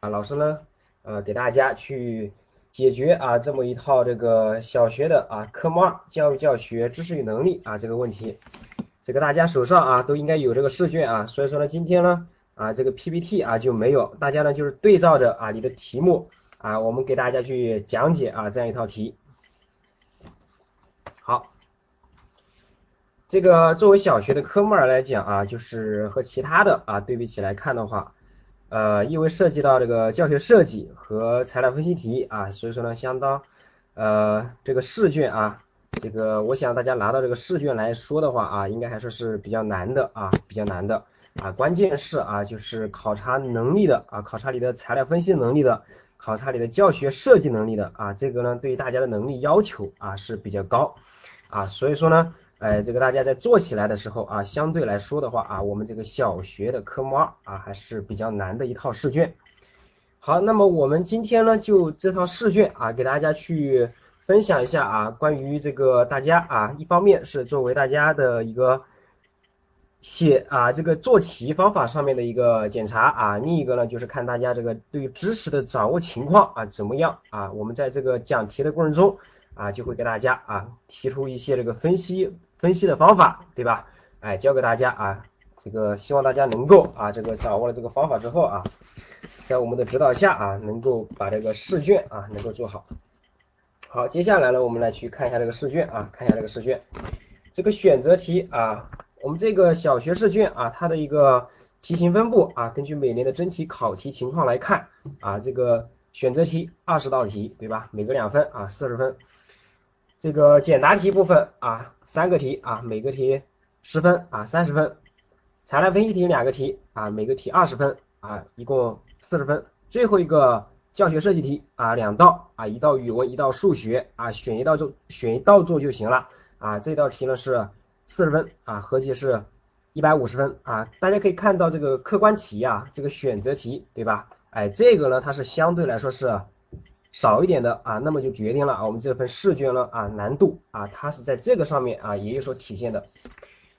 啊，老师呢，呃，给大家去解决啊这么一套这个小学的啊科目二教育教学知识与能力啊这个问题，这个大家手上啊都应该有这个试卷啊，所以说呢，今天呢啊这个 PPT 啊就没有，大家呢就是对照着啊你的题目啊，我们给大家去讲解啊这样一套题。好，这个作为小学的科目二来讲啊，就是和其他的啊对比起来看的话。呃，因为涉及到这个教学设计和材料分析题啊，所以说呢，相当呃这个试卷啊，这个我想大家拿到这个试卷来说的话啊，应该还说是比较难的啊，比较难的啊，关键是啊，就是考察能力的啊，考察你的材料分析能力的，考察你的教学设计能力的啊，这个呢，对于大家的能力要求啊是比较高啊，所以说呢。哎，这个大家在做起来的时候啊，相对来说的话啊，我们这个小学的科目二啊还是比较难的一套试卷。好，那么我们今天呢就这套试卷啊，给大家去分享一下啊，关于这个大家啊，一方面是作为大家的一个写啊这个做题方法上面的一个检查啊，另一个呢就是看大家这个对于知识的掌握情况啊怎么样啊，我们在这个讲题的过程中啊，就会给大家啊提出一些这个分析。分析的方法，对吧？哎，教给大家啊，这个希望大家能够啊，这个掌握了这个方法之后啊，在我们的指导下啊，能够把这个试卷啊能够做好。好，接下来呢，我们来去看一下这个试卷啊，看一下这个试卷。这个选择题啊，我们这个小学试卷啊，它的一个题型分布啊，根据每年的真题考题情况来看啊，这个选择题二十道题，对吧？每个两分啊，四十分。这个简答题部分啊，三个题啊，每个题十分啊，三十分。材料分析题两个题啊，每个题二十分啊，一共四十分。最后一个教学设计题啊，两道啊，一道语文，一道数学啊，选一道做，选一道做就行了啊。这道题呢是四十分啊，合计是一百五十分啊。大家可以看到这个客观题啊，这个选择题对吧？哎，这个呢它是相对来说是。少一点的啊，那么就决定了啊，我们这份试卷呢啊难度啊，它是在这个上面啊也有所体现的。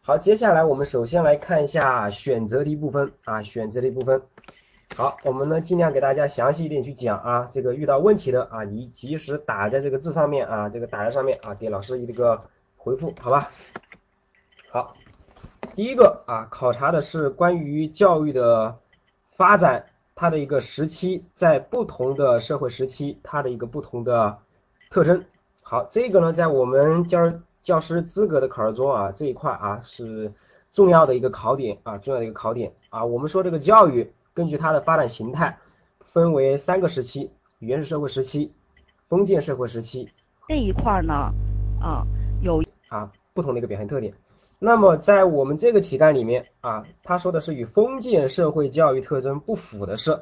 好，接下来我们首先来看一下选择题部分啊，选择题部分。好，我们呢尽量给大家详细一点去讲啊，这个遇到问题的啊，你及时打在这个字上面啊，这个打在上面啊，给老师一个回复，好吧？好，第一个啊，考察的是关于教育的发展。它的一个时期，在不同的社会时期，它的一个不同的特征。好，这个呢，在我们教教师资格的考试中啊，这一块啊是重要的一个考点啊，重要的一个考点啊。我们说这个教育根据它的发展形态，分为三个时期：原始社会时期、封建社会时期。这一块呢，啊，有啊不同的一个表现特点。那么在我们这个题干里面啊，他说的是与封建社会教育特征不符的是，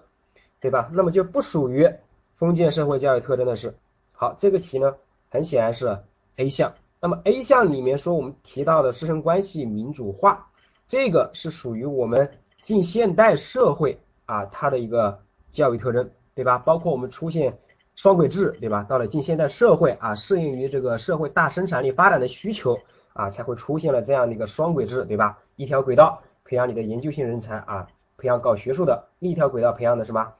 对吧？那么就不属于封建社会教育特征的是。好，这个题呢，很显然是 A 项。那么 A 项里面说我们提到的师生关系民主化，这个是属于我们近现代社会啊它的一个教育特征，对吧？包括我们出现双轨制，对吧？到了近现代社会啊，适应于这个社会大生产力发展的需求。啊，才会出现了这样的一个双轨制，对吧？一条轨道培养你的研究性人才啊，培养搞学术的；另一条轨道培养的什么？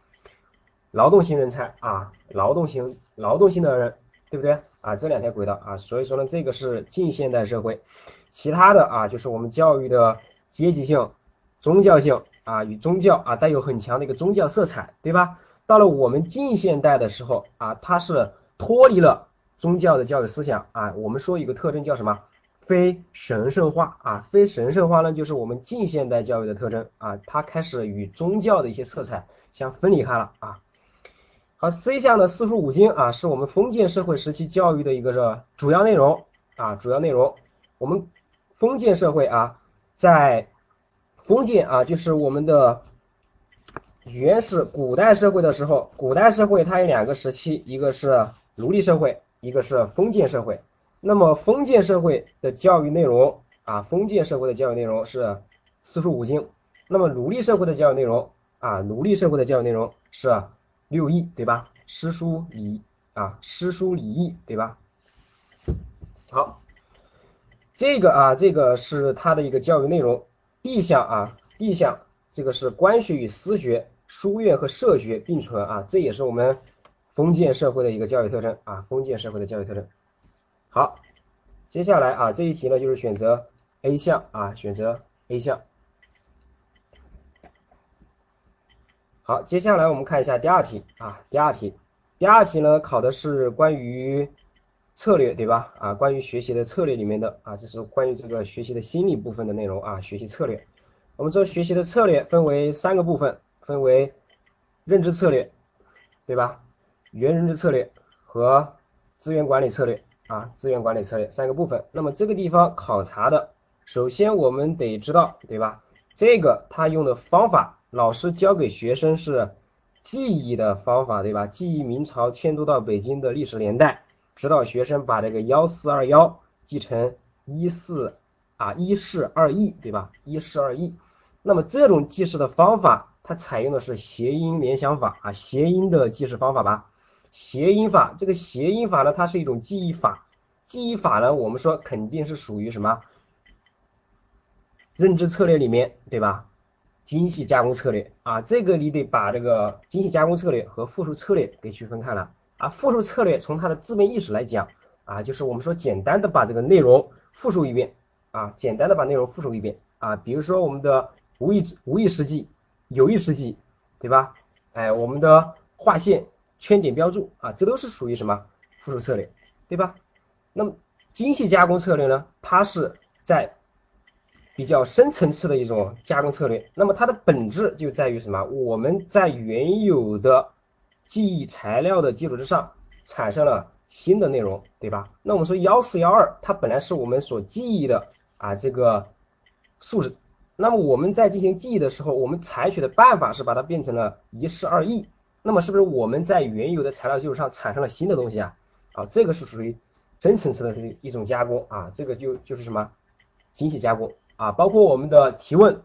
劳动型人才啊，劳动型劳动性的人，对不对？啊，这两条轨道啊，所以说呢，这个是近现代社会。其他的啊，就是我们教育的阶级性、宗教性啊，与宗教啊带有很强的一个宗教色彩，对吧？到了我们近现代的时候啊，它是脱离了宗教的教育思想啊。我们说一个特征叫什么？非神圣化啊，非神圣化呢，就是我们近现代教育的特征啊，它开始与宗教的一些色彩相分离开了啊。好，C 项的四书五经啊，是我们封建社会时期教育的一个是主要内容啊，主要内容。我们封建社会啊，在封建啊，就是我们的原始古代社会的时候，古代社会它有两个时期，一个是奴隶社会，一个是封建社会。那么封建社会的教育内容啊，封建社会的教育内容是四书五经。那么奴隶社会的教育内容啊，奴隶社会的教育内容是六艺，对吧？诗书礼啊，诗书礼义，对吧？好，这个啊，这个是它的一个教育内容。D 项啊，D 项这个是官学与私学书院和社学并存啊，这也是我们封建社会的一个教育特征啊，封建社会的教育特征。好，接下来啊这一题呢就是选择 A 项啊，选择 A 项。好，接下来我们看一下第二题啊，第二题，第二题呢考的是关于策略对吧？啊，关于学习的策略里面的啊，这是关于这个学习的心理部分的内容啊，学习策略。我们这学习的策略分为三个部分，分为认知策略，对吧？原认知策略和资源管理策略啊，资源管理策略三个部分。那么这个地方考察的，首先我们得知道，对吧？这个他用的方法。老师教给学生是记忆的方法，对吧？记忆明朝迁都到北京的历史年代，指导学生把这个幺四二幺记成一四啊一式二义，对吧？一式二义。那么这种记事的方法，它采用的是谐音联想法啊，谐音的记事方法吧？谐音法，这个谐音法呢，它是一种记忆法。记忆法呢，我们说肯定是属于什么认知策略里面，对吧？精细加工策略啊，这个你得把这个精细加工策略和复述策略给区分开了啊。复述策略从它的字面意思来讲啊，就是我们说简单的把这个内容复述一遍啊，简单的把内容复述一遍啊。比如说我们的无意无意识记、有意识记，对吧？哎，我们的划线、圈点标注啊，这都是属于什么复述策略，对吧？那么精细加工策略呢，它是在比较深层次的一种加工策略，那么它的本质就在于什么？我们在原有的记忆材料的基础之上，产生了新的内容，对吧？那我们说幺四幺二，它本来是我们所记忆的啊这个数字，那么我们在进行记忆的时候，我们采取的办法是把它变成了一式二义，那么是不是我们在原有的材料基础上产生了新的东西啊？啊，这个是属于深层次的这一种加工啊，这个就就是什么精细加工。啊，包括我们的提问、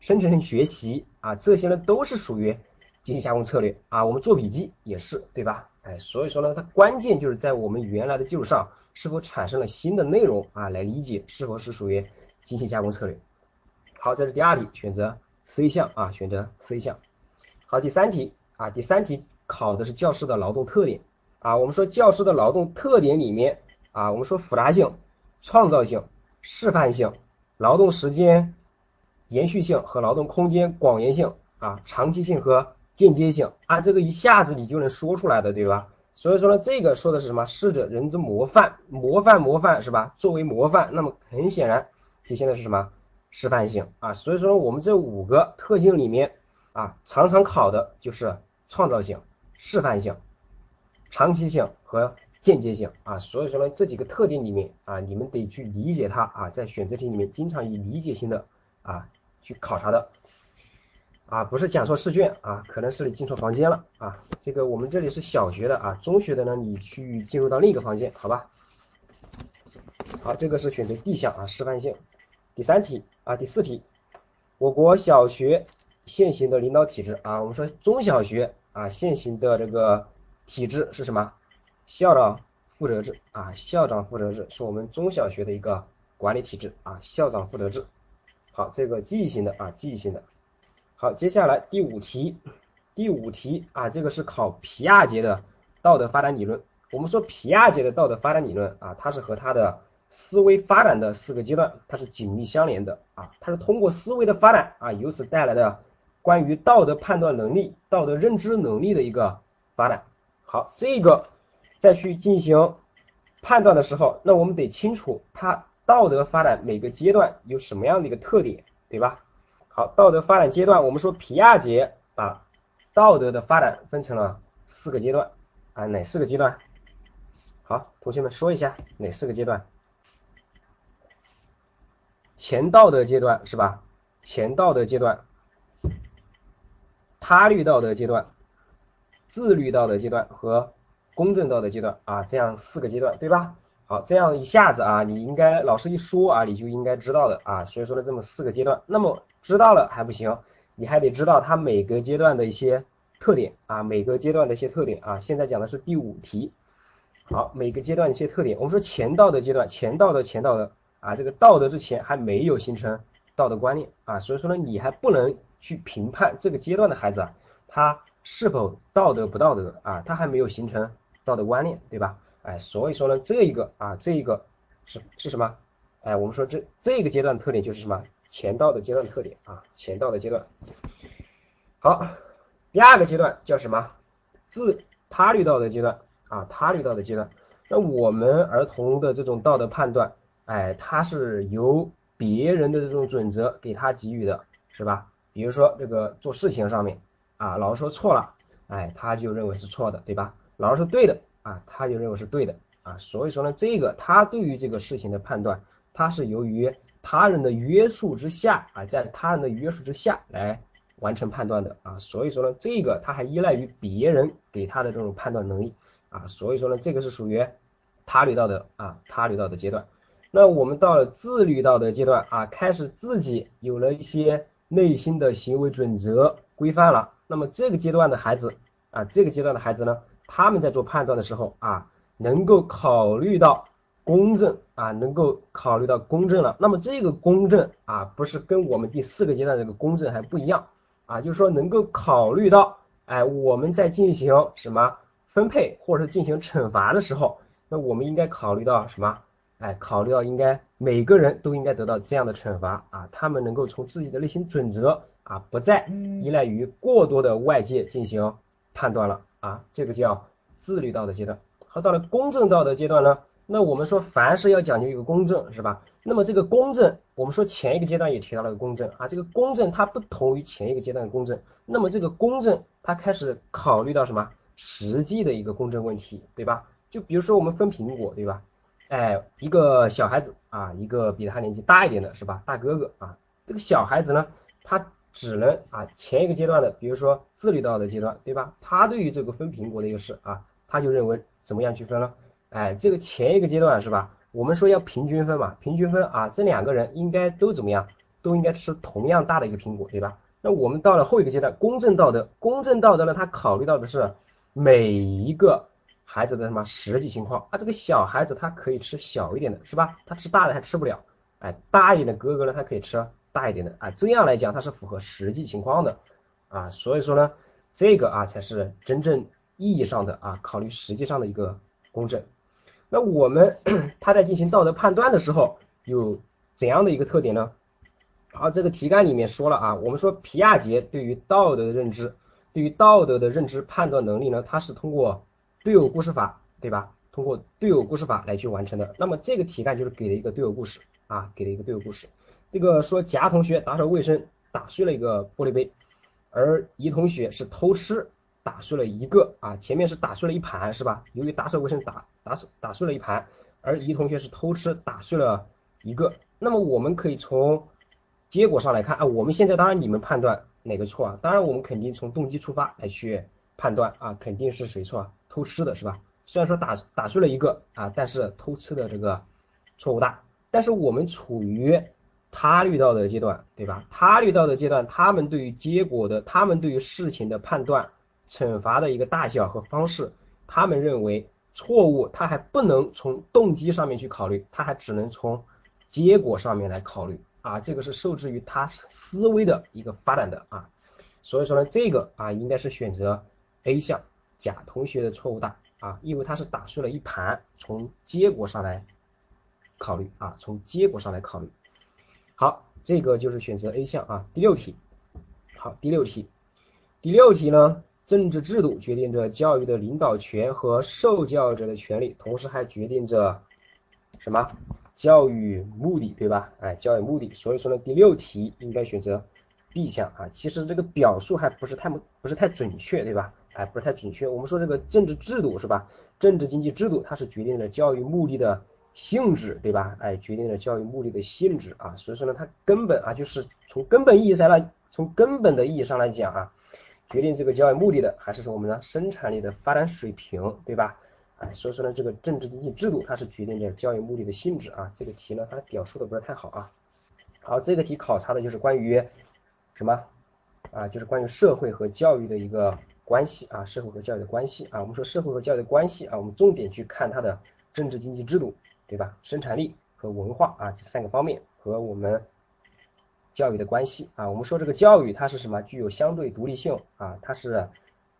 生成性学习啊，这些呢都是属于精细加工策略啊。我们做笔记也是，对吧？哎，所以说呢，它关键就是在我们原来的基础上是否产生了新的内容啊，来理解是否是属于精细加工策略。好，这是第二题，选择 C 项啊，选择 C 项。好，第三题啊，第三题考的是教师的劳动特点啊。我们说教师的劳动特点里面啊，我们说复杂性、创造性、示范性。劳动时间延续性和劳动空间广延性啊，长期性和间接性啊，这个一下子你就能说出来的，对吧？所以说呢，这个说的是什么？逝者人之模范，模范模范是吧？作为模范，那么很显然体现的是什么？示范性啊。所以说我们这五个特性里面啊，常常考的就是创造性、示范性、长期性和。间接性啊，所以说呢，这几个特点里面啊，你们得去理解它啊，在选择题里面经常以理解性的啊去考察的啊，不是讲错试卷啊，可能是你进错房间了啊。这个我们这里是小学的啊，中学的呢，你去进入到另一个房间，好吧？好，这个是选择 D 项啊，示范性。第三题啊，第四题，我国小学现行的领导体制啊，我们说中小学啊现行的这个体制是什么？校长负责制啊，校长负责制是我们中小学的一个管理体制啊，校长负责制。好，这个记忆型的啊，记忆型的。好，接下来第五题，第五题啊，这个是考皮亚杰的道德发展理论。我们说皮亚杰的道德发展理论啊，它是和他的思维发展的四个阶段，它是紧密相连的啊，它是通过思维的发展啊，由此带来的关于道德判断能力、道德认知能力的一个发展。好，这个。再去进行判断的时候，那我们得清楚它道德发展每个阶段有什么样的一个特点，对吧？好，道德发展阶段，我们说皮亚杰把道德的发展分成了四个阶段啊，哪四个阶段？好，同学们说一下哪四个阶段？前道德阶段是吧？前道德阶段，他律道德阶段，自律道德阶段和。公正道德阶段啊，这样四个阶段，对吧？好，这样一下子啊，你应该老师一说啊，你就应该知道的啊。所以说呢，这么四个阶段，那么知道了还不行，你还得知道它每个阶段的一些特点啊，每个阶段的一些特点啊。现在讲的是第五题，好，每个阶段一些特点。我们说前道德阶段，前道德前道德啊，这个道德之前还没有形成道德观念啊，所以说呢，你还不能去评判这个阶段的孩子啊他是否道德不道德啊，他还没有形成道德观念，对吧？哎，所以说呢，这一个啊，这一个是是什么？哎，我们说这这个阶段特点就是什么？前道的阶段特点啊，前道的阶段。好，第二个阶段叫什么？自他律道德阶段啊，他律道德阶段。那我们儿童的这种道德判断，哎，它是由别人的这种准则给他给予的，是吧？比如说这个做事情上面啊，老师说错了，哎，他就认为是错的，对吧？老师说对的啊，他就认为是对的啊。所以说呢，这个他对于这个事情的判断，他是由于他人的约束之下啊，在他人的约束之下来完成判断的啊。所以说呢，这个他还依赖于别人给他的这种判断能力啊。所以说呢，这个是属于他律道德啊，他律道德阶段。那我们到了自律道德阶段啊，开始自己有了一些。内心的行为准则规范了，那么这个阶段的孩子啊，这个阶段的孩子呢，他们在做判断的时候啊，能够考虑到公正啊，能够考虑到公正了。那么这个公正啊，不是跟我们第四个阶段这个公正还不一样啊，就是说能够考虑到，哎，我们在进行什么分配或者是进行惩罚的时候，那我们应该考虑到什么？哎，考虑到应该每个人都应该得到这样的惩罚啊，他们能够从自己的内心准则啊，不再依赖于过多的外界进行判断了啊，这个叫自律道德阶段。和，到了公正道德阶段呢，那我们说凡事要讲究一个公正，是吧？那么这个公正，我们说前一个阶段也提到了个公正啊，这个公正它不同于前一个阶段的公正，那么这个公正它开始考虑到什么实际的一个公正问题，对吧？就比如说我们分苹果，对吧？哎，一个小孩子啊，一个比他年纪大一点的是吧？大哥哥啊，这个小孩子呢，他只能啊前一个阶段的，比如说自律道德阶段，对吧？他对于这个分苹果的一个事啊，他就认为怎么样去分了？哎，这个前一个阶段是吧？我们说要平均分嘛，平均分啊，这两个人应该都怎么样？都应该吃同样大的一个苹果，对吧？那我们到了后一个阶段，公正道德，公正道德呢，他考虑到的是每一个。孩子的什么实际情况啊？这个小孩子他可以吃小一点的，是吧？他吃大的还吃不了，哎，大一点的哥哥呢，他可以吃大一点的，啊，这样来讲他是符合实际情况的啊，所以说呢，这个啊才是真正意义上的啊考虑实际上的一个公正。那我们 他在进行道德判断的时候有怎样的一个特点呢？好，这个题干里面说了啊，我们说皮亚杰对于道德的认知，对于道德的认知判断能力呢，他是通过。队友故事法，对吧？通过队友故事法来去完成的。那么这个题干就是给了一个队友故事啊，给了一个队友故事。这个说甲同学打扫卫生打碎了一个玻璃杯，而乙同学是偷吃打碎了一个啊，前面是打碎了一盘是吧？由于打扫卫生打打扫打碎了一盘，而乙同学是偷吃打碎了一个。那么我们可以从结果上来看啊，我们现在当然你们判断哪个错啊？当然我们肯定从动机出发来去判断啊，肯定是谁错啊？偷吃的是吧？虽然说打打碎了一个啊，但是偷吃的这个错误大。但是我们处于他律道的阶段，对吧？他律道的阶段，他们对于结果的，他们对于事情的判断、惩罚的一个大小和方式，他们认为错误，他还不能从动机上面去考虑，他还只能从结果上面来考虑啊。这个是受制于他思维的一个发展的啊。所以说呢，这个啊应该是选择 A 项。甲同学的错误大啊，因为他是打碎了一盘，从结果上来考虑啊，从结果上来考虑。好，这个就是选择 A 项啊。第六题，好，第六题，第六题呢，政治制度决定着教育的领导权和受教者的权利，同时还决定着什么？教育目的，对吧？哎，教育目的。所以说呢，第六题应该选择 B 项啊。其实这个表述还不是太不是太准确，对吧？哎，不是太准确。我们说这个政治制度是吧？政治经济制度它是决定了教育目的的性质，对吧？哎，决定了教育目的的性质啊。所以说呢，它根本啊，就是从根本意义上来，从根本的意义上来讲啊，决定这个教育目的的还是说我们的生产力的发展水平，对吧？哎，所以说呢，这个政治经济制度它是决定着教育目的的性质啊。这个题呢，它表述的不是太好啊。好，这个题考察的就是关于什么啊？就是关于社会和教育的一个。关系啊，社会和教育的关系啊，我们说社会和教育的关系啊，我们重点去看它的政治经济制度，对吧？生产力和文化啊这三个方面和我们教育的关系啊。我们说这个教育它是什么？具有相对独立性啊，它是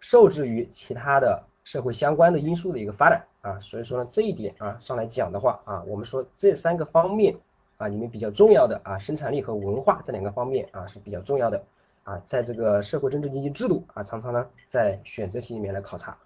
受制于其他的社会相关的因素的一个发展啊。所以说呢，这一点啊上来讲的话啊，我们说这三个方面啊里面比较重要的啊，生产力和文化这两个方面啊是比较重要的啊，在这个社会政治经济制度啊，常常呢在选择题里面来考察。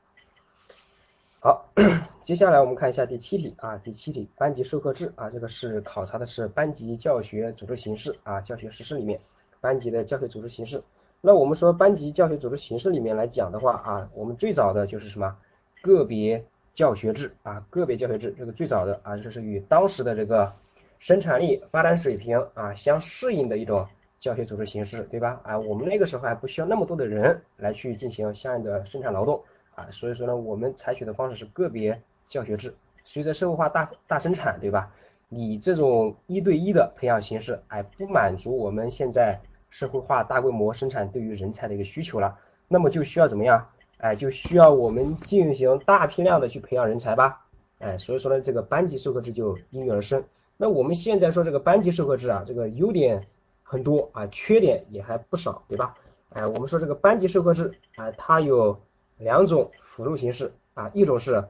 好，接下来我们看一下第七题啊，第七题班级授课制啊，这个是考察的是班级教学组织形式啊，教学实施里面班级的教学组织形式。那我们说班级教学组织形式里面来讲的话啊，我们最早的就是什么个别教学制啊，个别教学制这个最早的啊，这是与当时的这个生产力发展水平啊相适应的一种教学组织形式，对吧？啊，我们那个时候还不需要那么多的人来去进行相应的生产劳动。啊，所以说呢，我们采取的方式是个别教学制。随着社会化大大生产，对吧？你这种一对一的培养形式，哎，不满足我们现在社会化大规模生产对于人才的一个需求了，那么就需要怎么样？哎，就需要我们进行大批量的去培养人才吧。哎，所以说呢，这个班级授课制就应运而生。那我们现在说这个班级授课制啊，这个优点很多啊，缺点也还不少，对吧？哎，我们说这个班级授课制啊，它有。两种辅助形式啊，一种是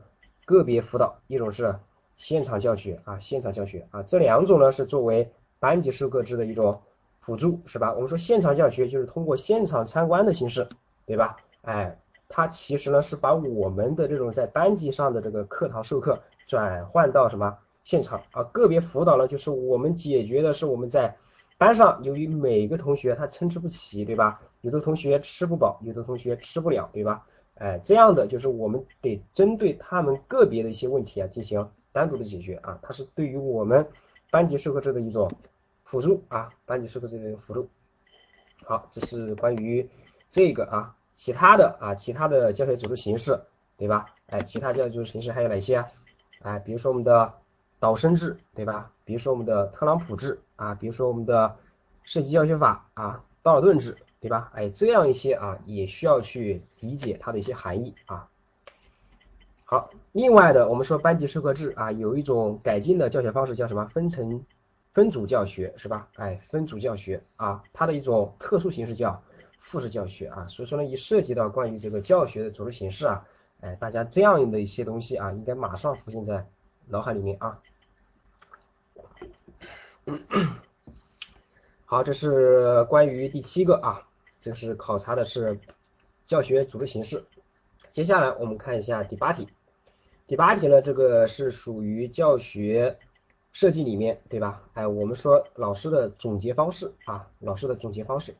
个别辅导，一种是现场教学啊，现场教学啊，这两种呢是作为班级授课制的一种辅助，是吧？我们说现场教学就是通过现场参观的形式，对吧？哎，它其实呢是把我们的这种在班级上的这个课堂授课转换到什么现场啊？个别辅导呢，就是我们解决的是我们在班上由于每个同学他参差不齐，对吧？有的同学吃不饱，有的同学吃不了，对吧？哎，这样的就是我们得针对他们个别的一些问题啊进行单独的解决啊，它是对于我们班级授课制的一种辅助啊，班级授课制的一个辅助。好，这是关于这个啊，其他的啊，其他的教学组织形式，对吧？哎，其他教学组织形式还有哪些啊？哎，比如说我们的导生制，对吧？比如说我们的特朗普制啊，比如说我们的设计教学法啊，道尔顿制。对吧？哎，这样一些啊，也需要去理解它的一些含义啊。好，另外的，我们说班级授课制啊，有一种改进的教学方式叫什么？分层分组教学是吧？哎，分组教学啊，它的一种特殊形式叫复式教学啊。所以说呢，一涉及到关于这个教学的组织形式啊，哎，大家这样的一些东西啊，应该马上浮现在脑海里面啊。好，这是关于第七个啊。这是考察的是教学组织形式。接下来我们看一下第八题。第八题呢，这个是属于教学设计里面，对吧？哎，我们说老师的总结方式啊，老师的总结方式。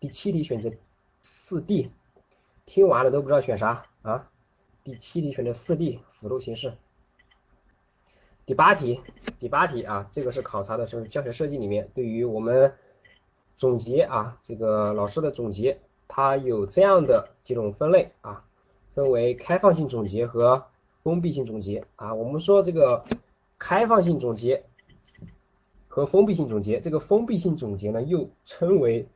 第七题选择四 D，听完了都不知道选啥啊？第七题选择四 D 辅助形式。第八题，第八题啊，这个是考察的是教学设计里面对于我们。总结啊，这个老师的总结，它有这样的几种分类啊，分为开放性总结和封闭性总结啊。我们说这个开放性总结和封闭性总结，这个封闭性总结呢又称为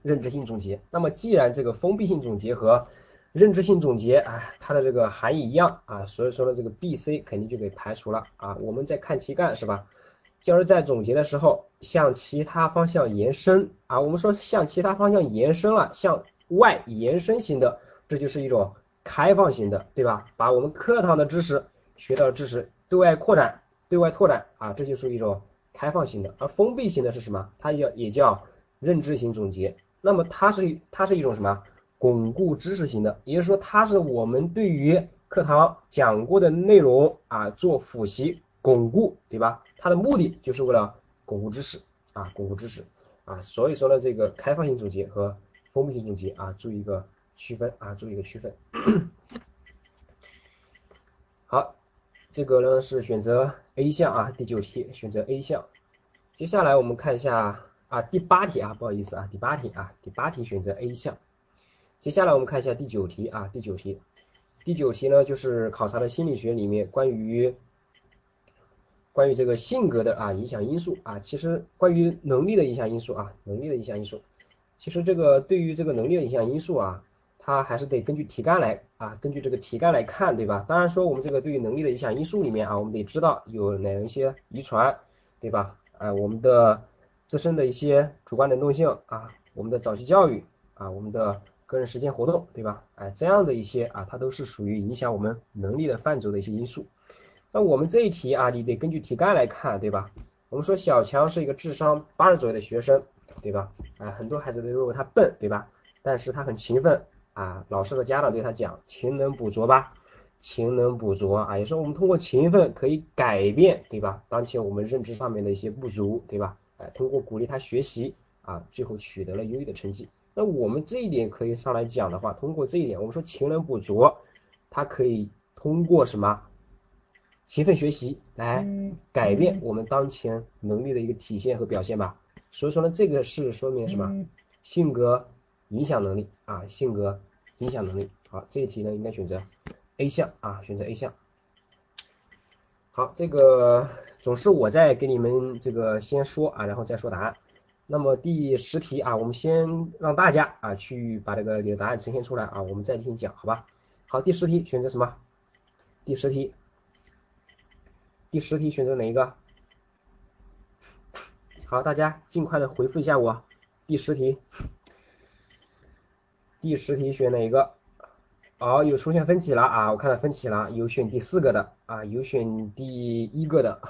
认知性总结。那么既然这个封闭性总结和认知性总结啊，它的这个含义一样啊，所以说呢这个 B、C 肯定就给排除了啊。我们再看题干是吧？教师在总结的时候，向其他方向延伸啊，我们说向其他方向延伸了，向外延伸型的，这就是一种开放型的，对吧？把我们课堂的知识、学到的知识对外扩展、对外拓展啊，这就属于一种开放型的。而封闭型的是什么？它叫也叫认知型总结。那么它是它是一种什么？巩固知识型的，也就是说它是我们对于课堂讲过的内容啊做复习。巩固，对吧？它的目的就是为了巩固知识啊，巩固知识啊。所以说呢，这个开放性总结和封闭性总结啊，做一个区分啊，做一个区分。好，这个呢是选择 A 项啊，第九题选择 A 项。接下来我们看一下啊，第八题啊，不好意思啊，第八题啊，第八题选择 A 项。接下来我们看一下第九题啊，第九题，第九题呢就是考察的心理学里面关于。关于这个性格的啊影响因素啊，其实关于能力的影响因素啊，能力的影响因素，其实这个对于这个能力的影响因素啊，它还是得根据题干来啊，根据这个题干来看，对吧？当然说我们这个对于能力的影响因素里面啊，我们得知道有哪一些遗传，对吧？啊，我们的自身的一些主观能动性啊，我们的早期教育啊，我们的个人实践活动，对吧？哎，这样的一些啊，它都是属于影响我们能力的范畴的一些因素。那我们这一题啊，你得根据题干来看，对吧？我们说小强是一个智商八十左右的学生，对吧？哎，很多孩子都认为他笨，对吧？但是他很勤奋啊，老师和家长对他讲勤能补拙吧，勤能补拙啊，也是我们通过勤奋可以改变，对吧？当前我们认知上面的一些不足，对吧？哎，通过鼓励他学习啊，最后取得了优异的成绩。那我们这一点可以上来讲的话，通过这一点，我们说勤能补拙，它可以通过什么勤奋学习来改变我们当前能力的一个体现和表现吧。所以说呢，这个是说明什么？性格影响能力啊，性格影响能力。好，这一题呢应该选择 A 项啊，选择 A 项。好，这个总是我在给你们这个先说啊，然后再说答案。那么第十题啊，我们先让大家啊去把这个你的答案呈现出来啊，我们再进行讲，好吧？好，第十题选择什么？第十题，第十题选择哪一个？好，大家尽快的回复一下我。第十题，第十题选哪一个？好，有出现分歧了啊，我看到分歧了，有选第四个的啊，有选第一个的。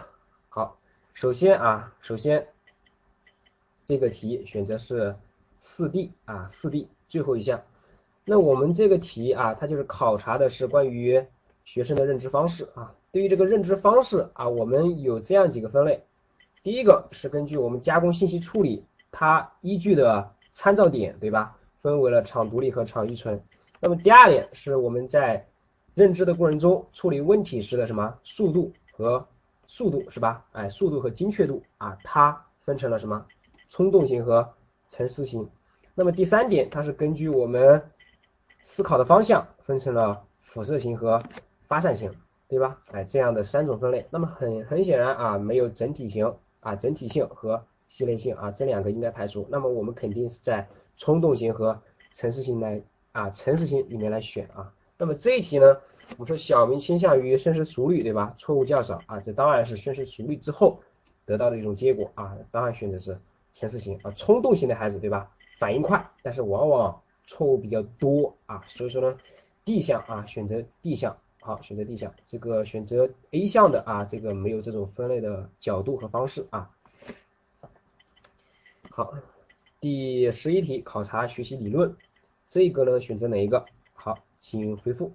好，首先啊，首先。这个题选择是四 D 啊，四 D 最后一项。那我们这个题啊，它就是考察的是关于学生的认知方式啊。对于这个认知方式啊，我们有这样几个分类。第一个是根据我们加工信息处理它依据的参照点，对吧？分为了场独立和场依存。那么第二点是我们在认知的过程中处理问题时的什么速度和速度是吧？哎，速度和精确度啊，它分成了什么？冲动型和沉思型，那么第三点，它是根据我们思考的方向分成了辐射型和发散型，对吧？哎，这样的三种分类。那么很很显然啊，没有整体型啊，整体性和系列性啊，这两个应该排除。那么我们肯定是在冲动型和沉思型来啊，沉思型里面来选啊。那么这一题呢，我们说小明倾向于深思熟虑，对吧？错误较少啊，这当然是深思熟虑之后得到的一种结果啊，当然选择是。前四型啊，冲动型的孩子对吧？反应快，但是往往错误比较多啊，所以说呢，D 项啊，选择 D 项，好，选择 D 项，这个选择 A 项的啊，这个没有这种分类的角度和方式啊。好，第十一题考察学习理论，这个呢选择哪一个？好，请回复。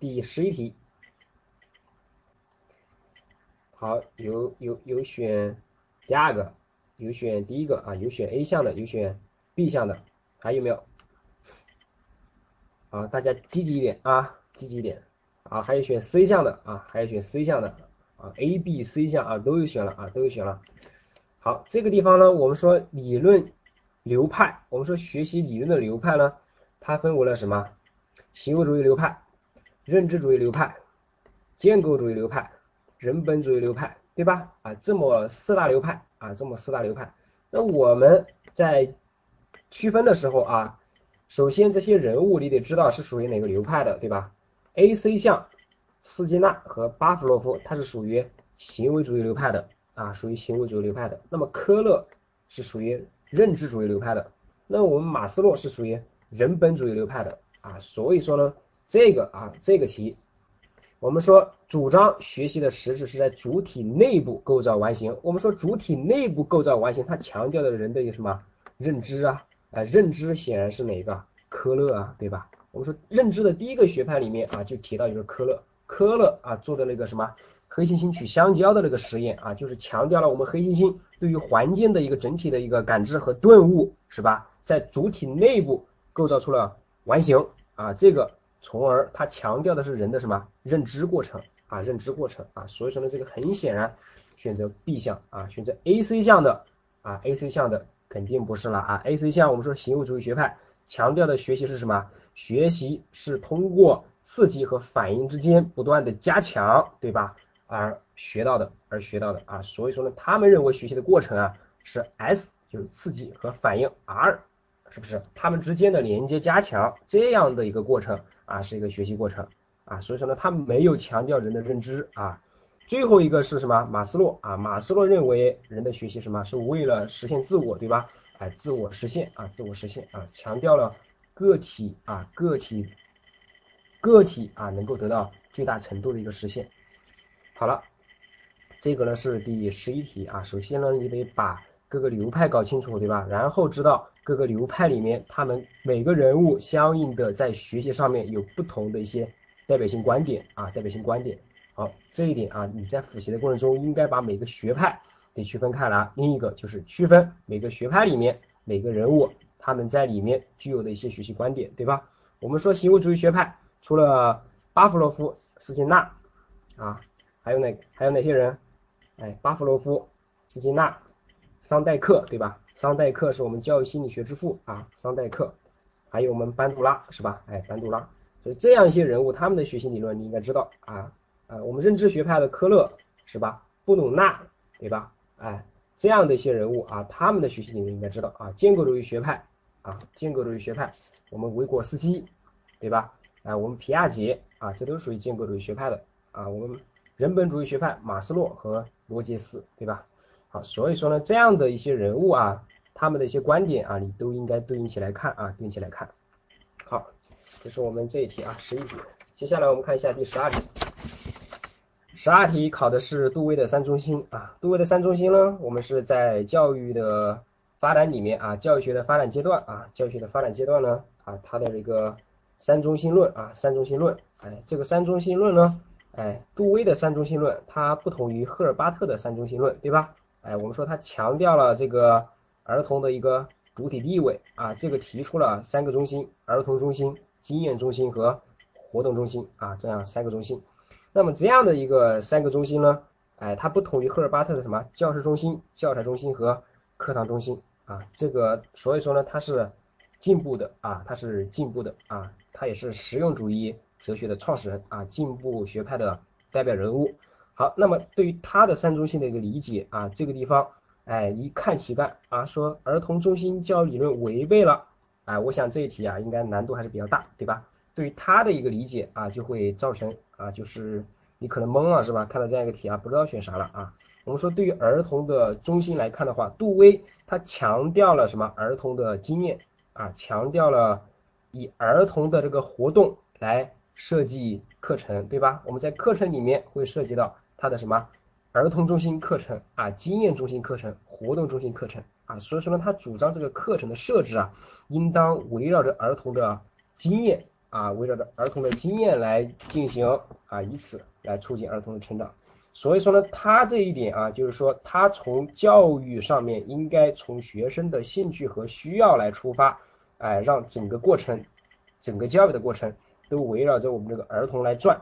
第十一题，好，有有有选第二个。有选第一个啊，有选 A 项的，有选 B 项的，还有没有？啊，大家积极一点啊，积极一点啊，还有选 C 项的啊，还有选 C 项的啊，A、B、C 项啊都有选了啊，都有选了。好，这个地方呢，我们说理论流派，我们说学习理论的流派呢，它分为了什么？行为主义流派、认知主义流派、建构主义流派、人本主义流派，对吧？啊，这么四大流派。啊，这么四大流派，那我们在区分的时候啊，首先这些人物你得知道是属于哪个流派的，对吧？A、C 项，斯金纳和巴甫洛夫，他是属于行为主义流派的啊，属于行为主义流派的。那么科勒是属于认知主义流派的，那我们马斯洛是属于人本主义流派的啊。所以说呢，这个啊，这个题。我们说主张学习的实质是在主体内部构造完形。我们说主体内部构造完形，它强调的人的一个什么认知啊？啊，认知显然是哪个？科勒啊，对吧？我们说认知的第一个学派里面啊，就提到就是科勒。科勒啊做的那个什么黑猩猩取香蕉的那个实验啊，就是强调了我们黑猩猩对于环境的一个整体的一个感知和顿悟，是吧？在主体内部构造出了完形啊，这个。从而它强调的是人的什么认知过程啊，认知过程啊，所以说呢，这个很显然选择 B 项啊，选择 A、C 项的啊，A、C 项的肯定不是了啊，A、C 项我们说行为主义学派强调的学习是什么？学习是通过刺激和反应之间不断的加强，对吧？而学到的，而学到的啊，所以说呢，他们认为学习的过程啊是 S 就是刺激和反应 R 是不是？他们之间的连接加强这样的一个过程。啊，是一个学习过程啊，所以说呢，他没有强调人的认知啊，最后一个是什么？马斯洛啊，马斯洛认为人的学习什么是为了实现自我，对吧？哎，自我实现啊，自我实现啊，强调了个体啊，个体个体啊能够得到最大程度的一个实现。好了，这个呢是第十一题啊。首先呢，你得把各个流派搞清楚，对吧？然后知道各个流派里面他们每个人物相应的在学习上面有不同的一些代表性观点啊，代表性观点。好，这一点啊，你在复习的过程中应该把每个学派得区分开来。另一个就是区分每个学派里面每个人物他们在里面具有的一些学习观点，对吧？我们说行为主义学派，除了巴甫洛夫、斯金纳啊，还有哪还有哪些人？哎，巴甫洛夫、斯金纳、桑代克，对吧？桑代克是我们教育心理学之父啊，桑代克，还有我们班杜拉，是吧？哎，班杜拉，所以这样一些人物，他们的学习理论你应该知道啊。呃，我们认知学派的科勒是吧？布鲁纳对吧？哎，这样的一些人物啊，他们的学习理论应该知道啊。建构主义学派啊，建构主义学派，我们维果斯基对吧？啊，我们皮亚杰啊，这都属于建构主义学派的啊。我们人本主义学派，马斯洛和罗杰斯对吧？好，所以说呢，这样的一些人物啊，他们的一些观点啊，你都应该对应起来看啊，对应起来看。好，这是我们这一题啊，十一题。接下来我们看一下第十二题。十二题考的是杜威的三中心啊，杜威的三中心呢，我们是在教育的发展里面啊，教育学的发展阶段啊，教育学的发展阶段呢啊，它的这个三中心论啊，三中心论，哎，这个三中心论呢，哎，杜威的三中心论它不同于赫尔巴特的三中心论，对吧？哎，我们说它强调了这个儿童的一个主体地位啊，这个提出了三个中心，儿童中心、经验中心和活动中心啊，这样三个中心。那么这样的一个三个中心呢，哎，它不同于赫尔巴特的什么教师中心、教材中心和课堂中心啊，这个所以说呢，它是进步的啊，它是进步的啊，它也是实用主义哲学的创始人啊，进步学派的代表人物。好，那么对于它的三中心的一个理解啊，这个地方哎一看题干啊，说儿童中心教育理论违背了，哎，我想这一题啊应该难度还是比较大，对吧？对于它的一个理解啊，就会造成。啊，就是你可能懵了是吧？看到这样一个题啊，不知道选啥了啊。我们说对于儿童的中心来看的话，杜威他强调了什么？儿童的经验啊，强调了以儿童的这个活动来设计课程，对吧？我们在课程里面会涉及到他的什么？儿童中心课程啊，经验中心课程，活动中心课程啊。所以说呢，他主张这个课程的设置啊，应当围绕着儿童的经验。啊，围绕着儿童的经验来进行啊，以此来促进儿童的成长。所以说呢，他这一点啊，就是说他从教育上面应该从学生的兴趣和需要来出发，哎，让整个过程，整个教育的过程都围绕着我们这个儿童来转。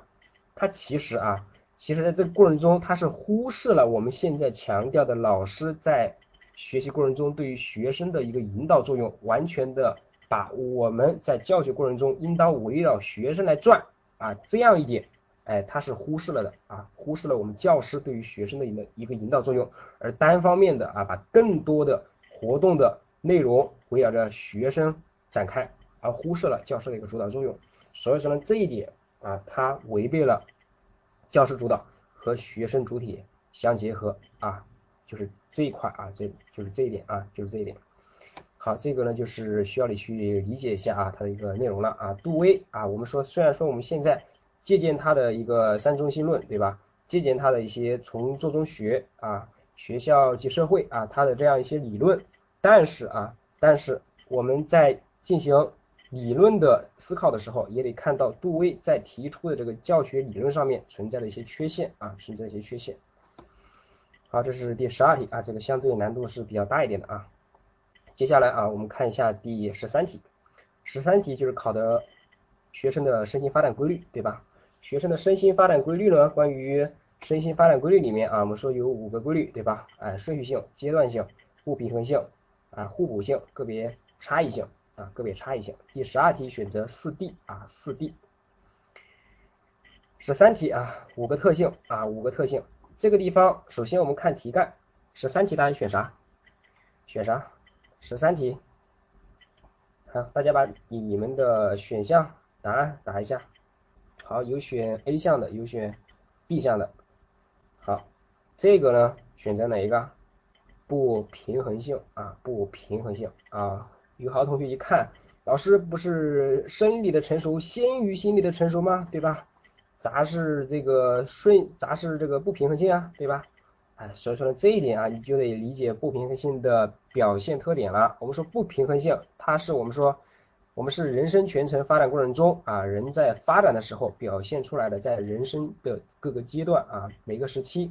他其实啊，其实在这个过程中，他是忽视了我们现在强调的老师在学习过程中对于学生的一个引导作用，完全的。把我们在教学过程中应当围绕学生来转啊，这样一点，哎，他是忽视了的啊，忽视了我们教师对于学生的一个一个引导作用，而单方面的啊，把更多的活动的内容围绕着学生展开，而忽视了教师的一个主导作用。所以说呢，这一点啊，它违背了教师主导和学生主体相结合啊，就是这一块啊，这就是这一点啊，就是这一点。好，这个呢就是需要你去理解一下啊，它的一个内容了啊。杜威啊，我们说虽然说我们现在借鉴他的一个三中心论，对吧？借鉴他的一些从做中学啊，学校及社会啊，他的这样一些理论，但是啊，但是我们在进行理论的思考的时候，也得看到杜威在提出的这个教学理论上面存在的一些缺陷啊，存在一些缺陷。好，这是第十二题啊，这个相对难度是比较大一点的啊。接下来啊，我们看一下第十三题。十三题就是考的学生的身心发展规律，对吧？学生的身心发展规律呢，关于身心发展规律里面啊，我们说有五个规律，对吧？哎，顺序性、阶段性、不平衡性啊、互补性、个别差异性啊、个别差异性。第十二题选择四 D 啊，四 D。十三题啊，五个特性啊，五个特性。这个地方首先我们看题干，十三题大家选啥？选啥？十三题，好，大家把你们的选项答案打一下。好，有选 A 项的，有选 B 项的。好，这个呢选择哪一个？不平衡性啊，不平衡性啊。宇豪同学一看，老师不是生理的成熟先于心理的成熟吗？对吧？咋是这个顺，咋是这个不平衡性啊？对吧？哎，所以说呢这一点啊，你就得理解不平衡性的表现特点了。我们说不平衡性，它是我们说。我们是人生全程发展过程中啊，人在发展的时候表现出来的，在人生的各个阶段啊，每个时期，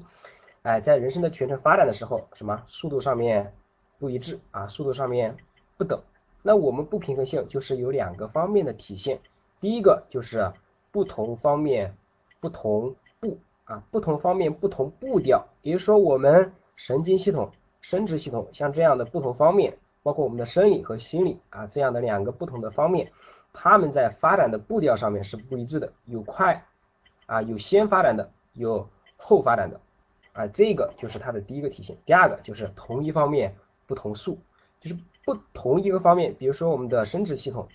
哎，在人生的全程发展的时候，什么速度上面不一致啊，速度上面不等。那我们不平衡性就是有两个方面的体现，第一个就是不同方面不同步啊，不同方面不同步调，也就是说我们神经系统、生殖系统像这样的不同方面。包括我们的生理和心理啊这样的两个不同的方面，他们在发展的步调上面是不一致的，有快啊有先发展的，有后发展的啊这个就是它的第一个体现。第二个就是同一方面不同速，就是不同一个方面，比如说我们的生殖系统，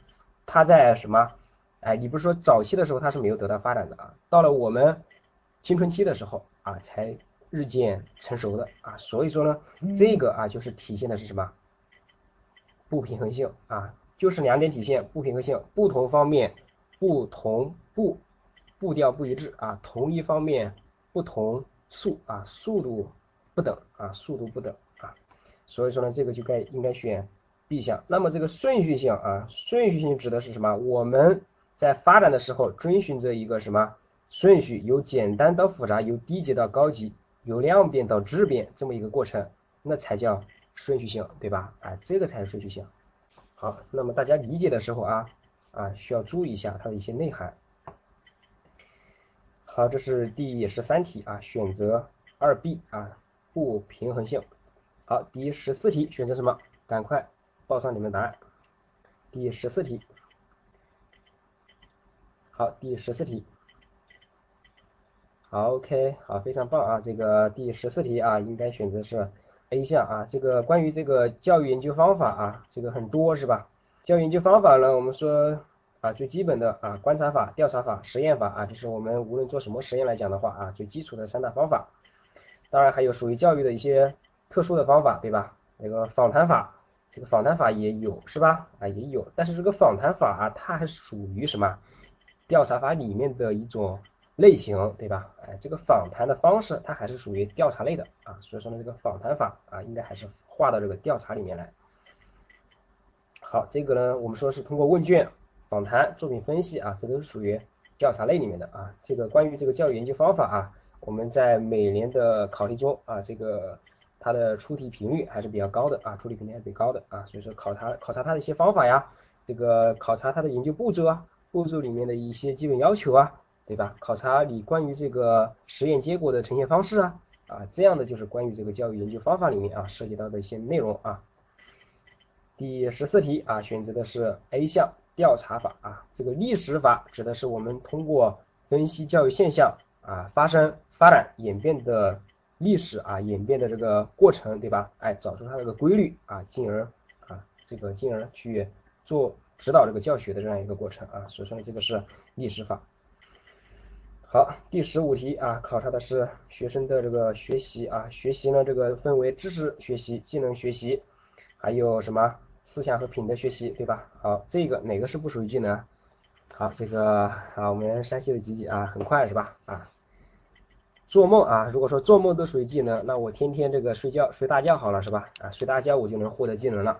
它在什么？哎，你不是说早期的时候它是没有得到发展的啊，到了我们青春期的时候啊才日渐成熟的啊，所以说呢这个啊就是体现的是什么？不平衡性啊，就是两点体现不平衡性，不同方面不同步步调不一致啊，同一方面不同速啊，速度不等啊，速度不等啊，所以说呢，这个就该应该选 B 项。那么这个顺序性啊，顺序性指的是什么？我们在发展的时候遵循着一个什么顺序？由简单到复杂，由低级到高级，由量变到质变这么一个过程，那才叫。顺序性，对吧？啊，这个才是顺序性。好，那么大家理解的时候啊，啊，需要注意一下它的一些内涵。好，这是第十三题啊，选择二 B 啊，不平衡性。好，第十四题选择什么？赶快报上你们答案。第十四题。好，第十四题。好，OK，好，非常棒啊，这个第十四题啊，应该选择是。A 项啊，这个关于这个教育研究方法啊，这个很多是吧？教育研究方法呢，我们说啊，最基本的啊，观察法、调查法、实验法啊，就是我们无论做什么实验来讲的话啊，最基础的三大方法。当然还有属于教育的一些特殊的方法，对吧？那个访谈法，这个访谈法也有是吧？啊，也有，但是这个访谈法啊，它还属于什么？调查法里面的一种。类型对吧？哎，这个访谈的方式它还是属于调查类的啊，所以说呢，这个访谈法啊，应该还是划到这个调查里面来。好，这个呢，我们说是通过问卷、访谈、作品分析啊，这都是属于调查类里面的啊。这个关于这个教育研究方法啊，我们在每年的考题中啊，这个它的出题频率还是比较高的啊，出题频率还是比较高的啊，所以说考察考察它的一些方法呀，这个考察它的研究步骤啊，步骤里面的一些基本要求啊。对吧？考察你关于这个实验结果的呈现方式啊，啊，这样的就是关于这个教育研究方法里面啊涉及到的一些内容啊。第十四题啊，选择的是 A 项调查法啊，这个历史法指的是我们通过分析教育现象啊发生、发展、演变的历史啊演变的这个过程，对吧？哎，找出它这个规律啊，进而啊这个进而去做指导这个教学的这样一个过程啊，所以说呢，这个是历史法。好，第十五题啊，考察的是学生的这个学习啊，学习呢这个分为知识学习、技能学习，还有什么思想和品德学习，对吧？好，这个哪个是不属于技能？好，这个啊，我们山西的吉吉啊，很快是吧？啊，做梦啊，如果说做梦都属于技能，那我天天这个睡觉睡大觉好了是吧？啊，睡大觉我就能获得技能了。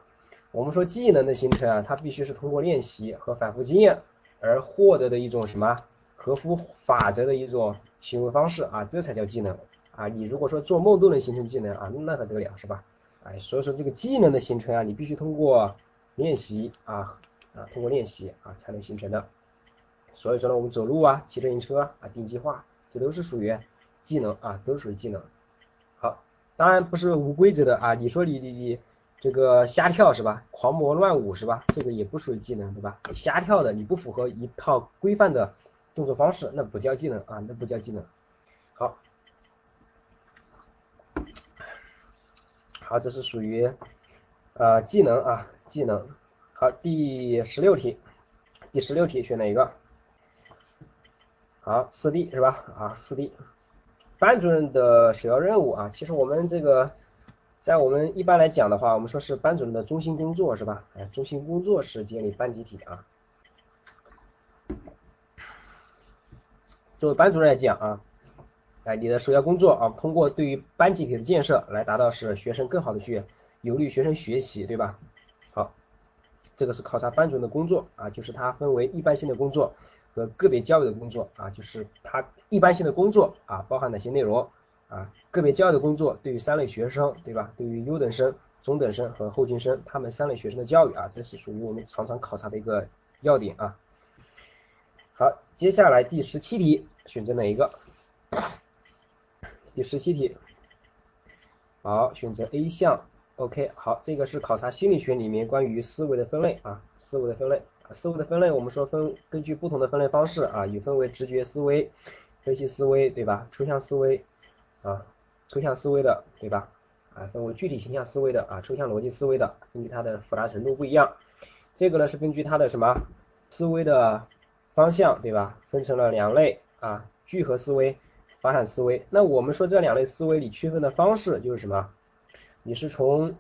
我们说技能的形成啊，它必须是通过练习和反复经验而获得的一种什么？合乎法则的一种行为方式啊，这才叫技能啊！你如果说做梦都能形成技能啊，那可得了是吧？哎，所以说这个技能的形成啊，你必须通过练习啊啊，通过练习啊才能形成的。所以说呢，我们走路啊，骑自行车啊，定计划，这都是属于技能啊，都属于技能。好，当然不是无规则的啊，你说你你你这个瞎跳是吧？狂魔乱舞是吧？这个也不属于技能对吧？瞎跳的你不符合一套规范的。动作方式那不叫技能啊，那不叫技能。好，好，这是属于呃技能啊，技能。好，第十六题，第十六题选哪一个？好，四 D 是吧？啊，四 D。班主任的首要任务啊，其实我们这个在我们一般来讲的话，我们说是班主任的中心工作是吧？哎，中心工作是建立班集体啊。作为班主任来讲啊，哎，你的首要工作啊，通过对于班集体的建设来达到使学生更好的去有利于学生学习，对吧？好，这个是考察班主任的工作啊，就是它分为一般性的工作。和个别教育的工作啊，就是他一般性的工作啊，包含哪些内容啊？个别教育的工作对于三类学生，对吧？对于优等生、中等生和后进生，他们三类学生的教育啊，这是属于我们常常考察的一个要点啊。好，接下来第十七题，选择哪一个？第十七题，好，选择 A 项。OK，好，这个是考察心理学里面关于思维的分类啊，思维的分类。思维的分类，我们说分根据不同的分类方式啊，有分为直觉思维、分析思维，对吧？抽象思维啊，抽象思维的，对吧？啊，分为具体形象思维的啊，抽象逻辑思维的，根据它的复杂程度不一样。这个呢是根据它的什么思维的方向，对吧？分成了两类啊，聚合思维、发散思维。那我们说这两类思维里区分的方式就是什么？你是从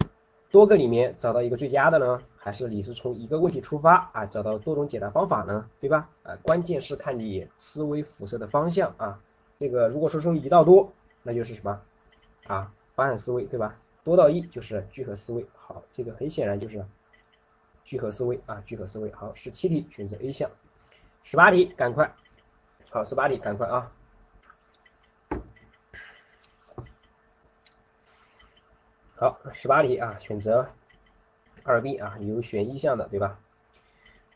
多个里面找到一个最佳的呢？还是你是从一个问题出发啊，找到多种解答方法呢，对吧？啊，关键是看你思维辐射的方向啊。这个如果说从一到多，那就是什么啊？发散思维，对吧？多到一就是聚合思维。好，这个很显然就是聚合思维啊，聚合思维。好，十七题选择 A 项，十八题赶快，好，十八题赶快啊。好，十八题啊，选择。二 B 啊，有选一项的，对吧？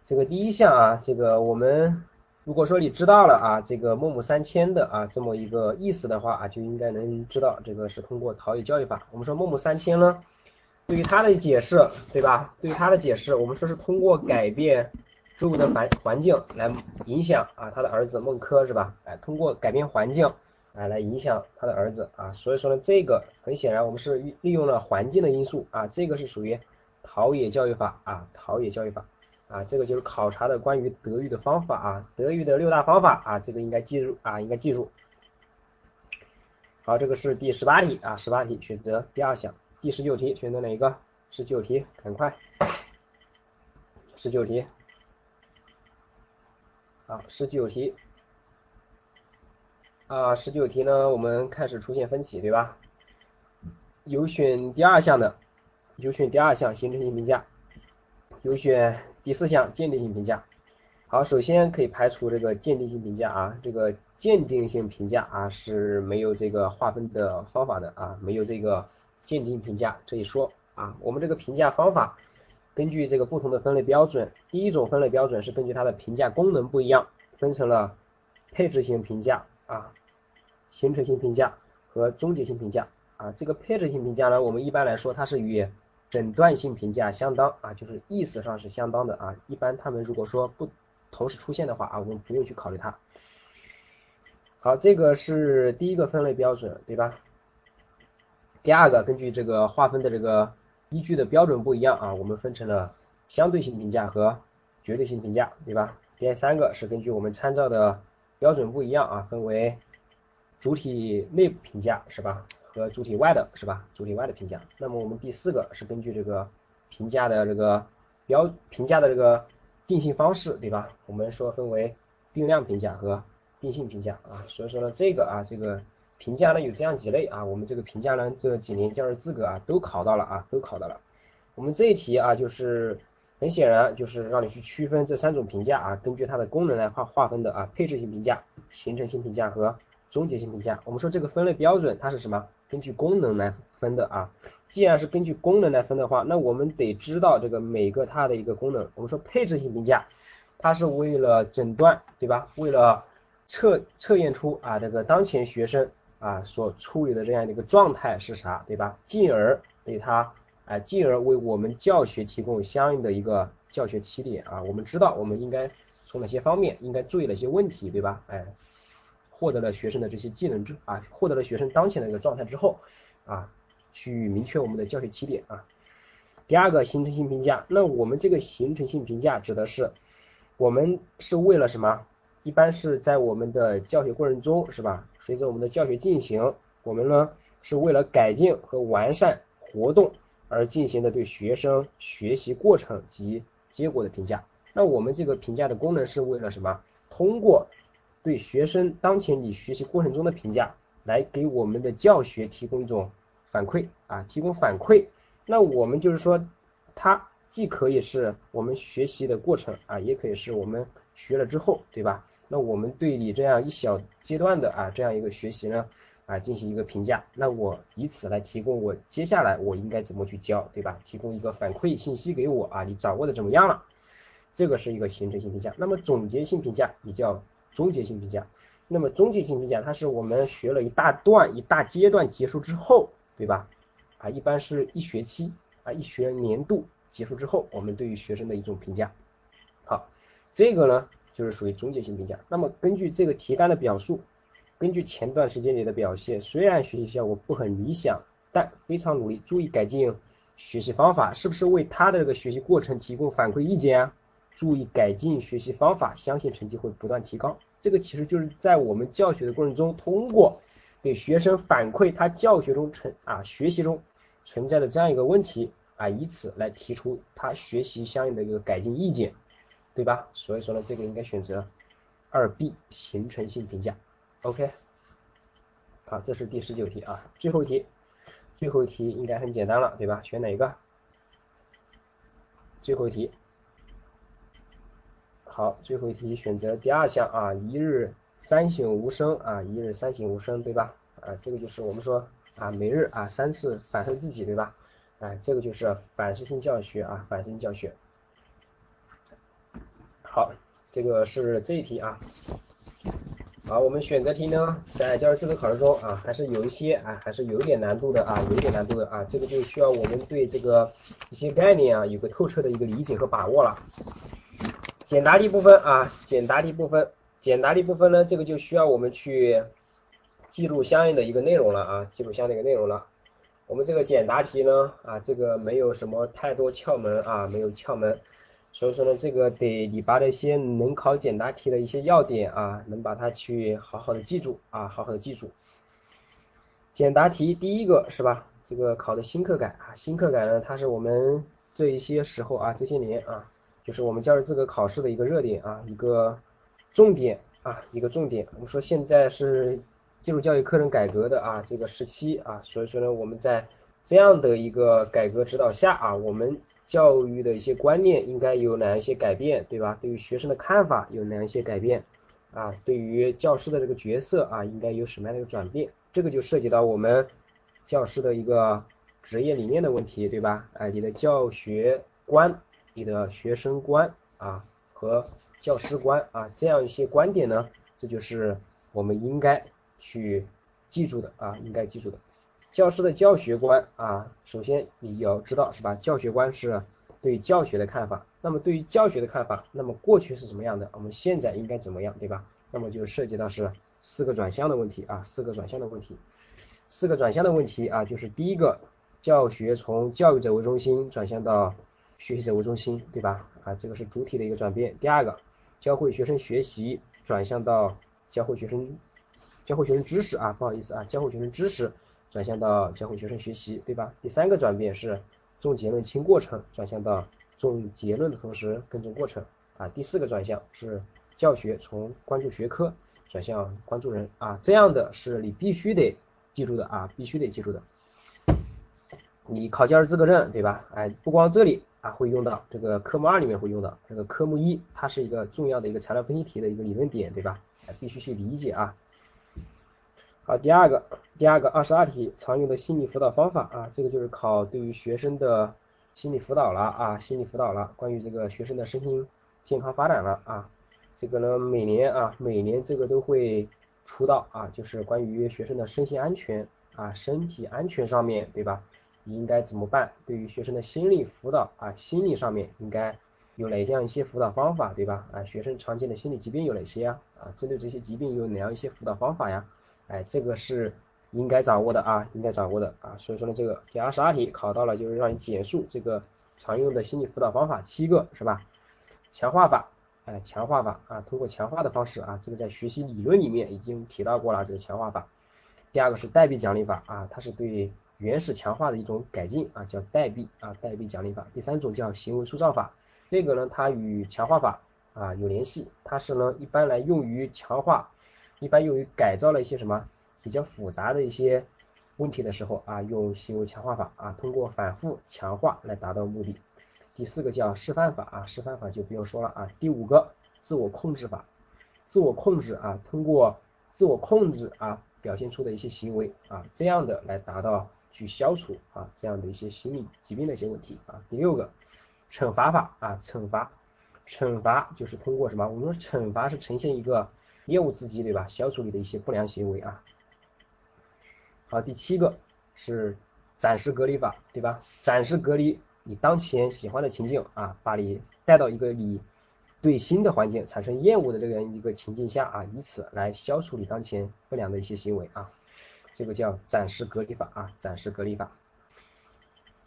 这个第一项啊，这个我们如果说你知道了啊，这个孟母三迁的啊这么一个意思的话啊，就应该能知道这个是通过陶冶教育法。我们说孟母三迁呢，对于它的解释，对吧？对于它的解释，我们说是通过改变周围的环环境来影响啊他的儿子孟轲是吧？哎，通过改变环境啊来影响他的儿子啊，所以说呢，这个很显然我们是利用了环境的因素啊，这个是属于。陶冶教育法啊，陶冶教育法啊，这个就是考察的关于德育的方法啊，德育的六大方法啊，这个应该记住啊，应该记住。好，这个是第十八题啊，十八题选择第二项，第十九题选择哪一个？十九题，赶快，十九题，好，十九题啊，十九题呢，我们开始出现分歧，对吧？有选第二项的。有选第二项形成性评价，有选第四项鉴定性评价。好，首先可以排除这个鉴定性评价啊，这个鉴定性评价啊是没有这个划分的方法的啊，没有这个鉴定评价这一说啊。我们这个评价方法根据这个不同的分类标准，第一种分类标准是根据它的评价功能不一样，分成了配置性评价啊、形成性评价和终结性评价啊。这个配置性评价呢，我们一般来说它是与诊断性评价相当啊，就是意思上是相当的啊。一般他们如果说不同时出现的话啊，我们不用去考虑它。好，这个是第一个分类标准，对吧？第二个，根据这个划分的这个依据的标准不一样啊，我们分成了相对性评价和绝对性评价，对吧？第三个是根据我们参照的标准不一样啊，分为主体内部评价，是吧？和主体外的是吧？主体外的评价。那么我们第四个是根据这个评价的这个标评价的这个定性方式，对吧？我们说分为定量评价和定性评价啊。所以说呢，这个啊，这个评价呢有这样几类啊。我们这个评价呢，这几年教师资格啊都考到了啊，都考到了。我们这一题啊，就是很显然就是让你去区分这三种评价啊，根据它的功能来划划分的啊，配置性评价、形成性评价和终结性评价。我们说这个分类标准它是什么？根据功能来分的啊，既然是根据功能来分的话，那我们得知道这个每个它的一个功能。我们说配置性评价，它是为了诊断，对吧？为了测测验出啊这个当前学生啊所处理的这样的一个状态是啥，对吧？进而对它啊，进而为我们教学提供相应的一个教学起点啊。我们知道我们应该从哪些方面应该注意哪些问题，对吧？哎。获得了学生的这些技能之啊，获得了学生当前的一个状态之后啊，去明确我们的教学起点啊。第二个形成性评价，那我们这个形成性评价指的是我们是为了什么？一般是在我们的教学过程中是吧？随着我们的教学进行，我们呢是为了改进和完善活动而进行的对学生学习过程及结果的评价。那我们这个评价的功能是为了什么？通过对学生当前你学习过程中的评价，来给我们的教学提供一种反馈啊，提供反馈。那我们就是说，它既可以是我们学习的过程啊，也可以是我们学了之后，对吧？那我们对你这样一小阶段的啊这样一个学习呢啊进行一个评价，那我以此来提供我接下来我应该怎么去教，对吧？提供一个反馈信息给我啊，你掌握的怎么样了？这个是一个形成性评价。那么总结性评价也叫终结性评价。那么终结性评价，它是我们学了一大段一大阶段结束之后，对吧？啊，一般是一学期啊，一学年度结束之后，我们对于学生的一种评价。好，这个呢就是属于终结性评价。那么根据这个题干的表述，根据前段时间里的表现，虽然学习效果不很理想，但非常努力，注意改进学习方法，是不是为他的这个学习过程提供反馈意见啊？注意改进学习方法，相信成绩会不断提高。这个其实就是在我们教学的过程中，通过给学生反馈他教学中存啊学习中存在的这样一个问题啊，以此来提出他学习相应的一个改进意见，对吧？所以说呢，这个应该选择二 B 形成性评价。OK，好，这是第十九题啊，最后一题，最后一题应该很简单了，对吧？选哪一个？最后一题。好，最后一题选择第二项啊，一日三省吾身啊，一日三省吾身，对吧？啊，这个就是我们说啊，每日啊三次反思自己，对吧？哎，这个就是反思性教学啊，反思性教学。好，这个是这一题啊。好，我们选择题呢，在教师资格考试中啊，还是有一些啊，还是有点难度的啊，有一点难度的啊，这个就需要我们对这个一些概念啊，有个透彻的一个理解和把握了。简答题部分啊，简答题部分，简答题部分呢，这个就需要我们去记录相应的一个内容了啊，记录相应的一个内容了。我们这个简答题呢啊，这个没有什么太多窍门啊，没有窍门，所以说呢，这个得你把那些能考简答题的一些要点啊，能把它去好好的记住啊，好好的记住。简答题第一个是吧？这个考的新课改啊，新课改呢，它是我们这一些时候啊，这些年啊。就是我们教师资格考试的一个热点啊，一个重点啊，一个重点。我们说现在是进入教育课程改革的啊这个时期啊，所以说呢，我们在这样的一个改革指导下啊，我们教育的一些观念应该有哪一些改变，对吧？对于学生的看法有哪一些改变啊？对于教师的这个角色啊，应该有什么样的一个转变？这个就涉及到我们教师的一个职业理念的问题，对吧？哎，你的教学观。你的学生观啊和教师观啊这样一些观点呢，这就是我们应该去记住的啊，应该记住的。教师的教学观啊，首先你要知道是吧？教学观是对教学的看法。那么对于教学的看法，那么过去是什么样的？我们现在应该怎么样，对吧？那么就涉及到是四个转向的问题啊，四个转向的问题，四个转向的问题啊，就是第一个，教学从教育者为中心转向到。学习者为中心，对吧？啊，这个是主体的一个转变。第二个，教会学生学习转向到教会学生教会学生知识啊，不好意思啊，教会学生知识转向到教会学生学习，对吧？第三个转变是重结论轻过程转向到重结论的同时更重过程啊。第四个转向是教学从关注学科转向关注人啊，这样的是你必须得记住的啊，必须得记住的。你考教师资格证，对吧？哎，不光这里。会用到这个科目二里面会用到这个科目一，它是一个重要的一个材料分析题的一个理论点，对吧？必须去理解啊。好，第二个，第二个二十二题常用的心理辅导方法啊，这个就是考对于学生的心理辅导了啊，心理辅导了，关于这个学生的身心健康发展了啊。这个呢，每年啊，每年这个都会出到啊，就是关于学生的身心安全啊，身体安全上面对吧？你应该怎么办？对于学生的心理辅导啊，心理上面应该有哪样一些辅导方法，对吧？啊，学生常见的心理疾病有哪些啊？啊，针对这些疾病有哪样一些辅导方法呀？哎，这个是应该掌握的啊，应该掌握的啊。所以说呢，这个第二十二题考到了，就是让你简述这个常用的心理辅导方法七个是吧？强化法哎，强化法啊，通过强化的方式啊，这个在学习理论里面已经提到过了，这个强化法。第二个是代币奖励法啊，它是对原始强化的一种改进啊，叫代币啊，代币奖励法。第三种叫行为塑造法，这个呢，它与强化法啊有联系，它是呢一般来用于强化，一般用于改造了一些什么比较复杂的一些问题的时候啊，用行为强化法啊，通过反复强化来达到目的。第四个叫示范法啊，示范法就不用说了啊。第五个自我控制法，自我控制啊，通过自我控制啊表现出的一些行为啊，这样的来达到去消除啊这样的一些心理疾病的一些问题啊。第六个惩罚法啊，惩罚，惩罚就是通过什么？我们说惩罚是呈现一个业务刺激对吧？消除你的一些不良行为啊。好，第七个是暂时隔离法对吧？暂时隔离。你当前喜欢的情境啊，把你带到一个你对新的环境产生厌恶的这样一个情境下啊，以此来消除你当前不良的一些行为啊，这个叫暂时隔离法啊，暂时隔离法。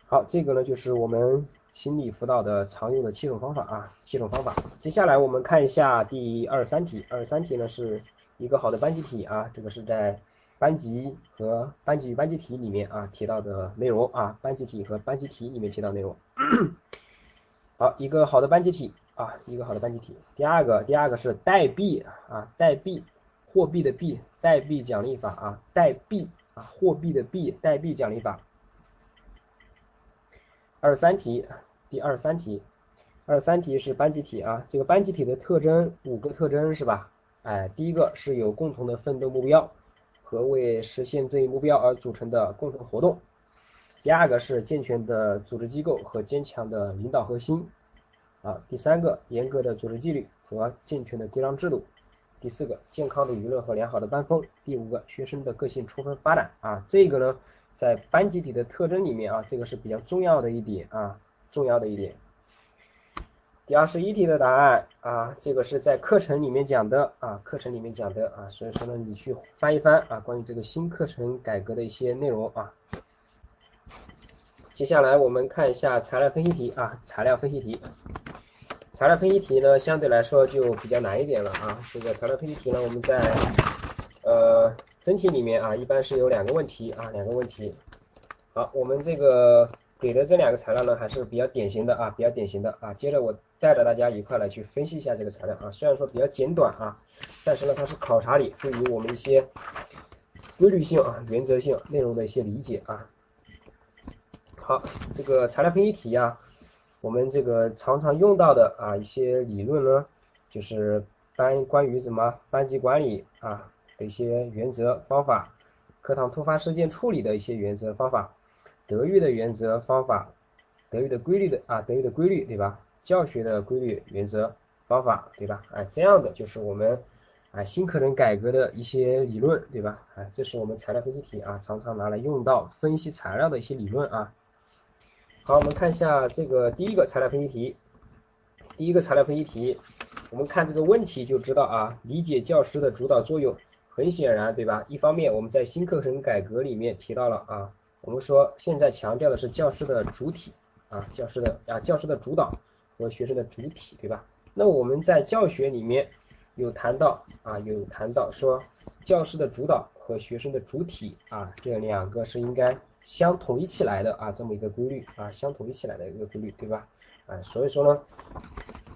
好，这个呢就是我们心理辅导的常用的七种方法啊，七种方法。接下来我们看一下第二三题，二三题呢是一个好的班集体啊，这个是在。班级和班级与班级体里面啊提到的内容啊，班级体和班级体里面提到内容。好，一个好的班集体啊，一个好的班集体。第二个，第二个是代币啊，代币，货币的币，代币奖励法啊，代币啊，货币的币，代币奖励法。二三题，第二三题，二三题是班集体啊，这个班集体的特征五个特征是吧？哎，第一个是有共同的奋斗目标。和为实现这一目标而组成的共同活动。第二个是健全的组织机构和坚强的领导核心。啊，第三个严格的组织纪律和健全的规章制度。第四个健康的舆论和良好的班风。第五个学生的个性充分发展。啊，这个呢在班集体的特征里面啊，这个是比较重要的一点啊，重要的一点。第二十一题的答案啊，这个是在课程里面讲的啊，课程里面讲的啊，所以说呢，你去翻一翻啊，关于这个新课程改革的一些内容啊。接下来我们看一下材料分析题啊，材料分析题，材料分析题呢相对来说就比较难一点了啊。这个材料分析题呢，我们在呃真题里面啊，一般是有两个问题啊，两个问题。好，我们这个给的这两个材料呢，还是比较典型的啊，比较典型的啊。接着我。带着大家一块来去分析一下这个材料啊，虽然说比较简短啊，但是呢它是考察你对于我们一些规律性啊、原则性内容的一些理解啊。好，这个材料分析题啊，我们这个常常用到的啊一些理论呢，就是班关于什么班级管理啊的一些原则方法，课堂突发事件处理的一些原则方法，德育的原则方法，德育的规律的啊德育的规律对吧？教学的规律、原则、方法，对吧？哎，这样的就是我们啊新课程改革的一些理论，对吧？哎，这是我们材料分析题啊，常常拿来用到分析材料的一些理论啊。好，我们看一下这个第一个材料分析题，第一个材料分析题，我们看这个问题就知道啊，理解教师的主导作用，很显然，对吧？一方面我们在新课程改革里面提到了啊，我们说现在强调的是教师的主体啊，教师的啊教师的主导。和学生的主体，对吧？那我们在教学里面有谈到啊，有谈到说教师的主导和学生的主体啊，这两个是应该相统一起来的啊，这么一个规律啊，相统一起来的一个规律，对吧？啊，所以说呢，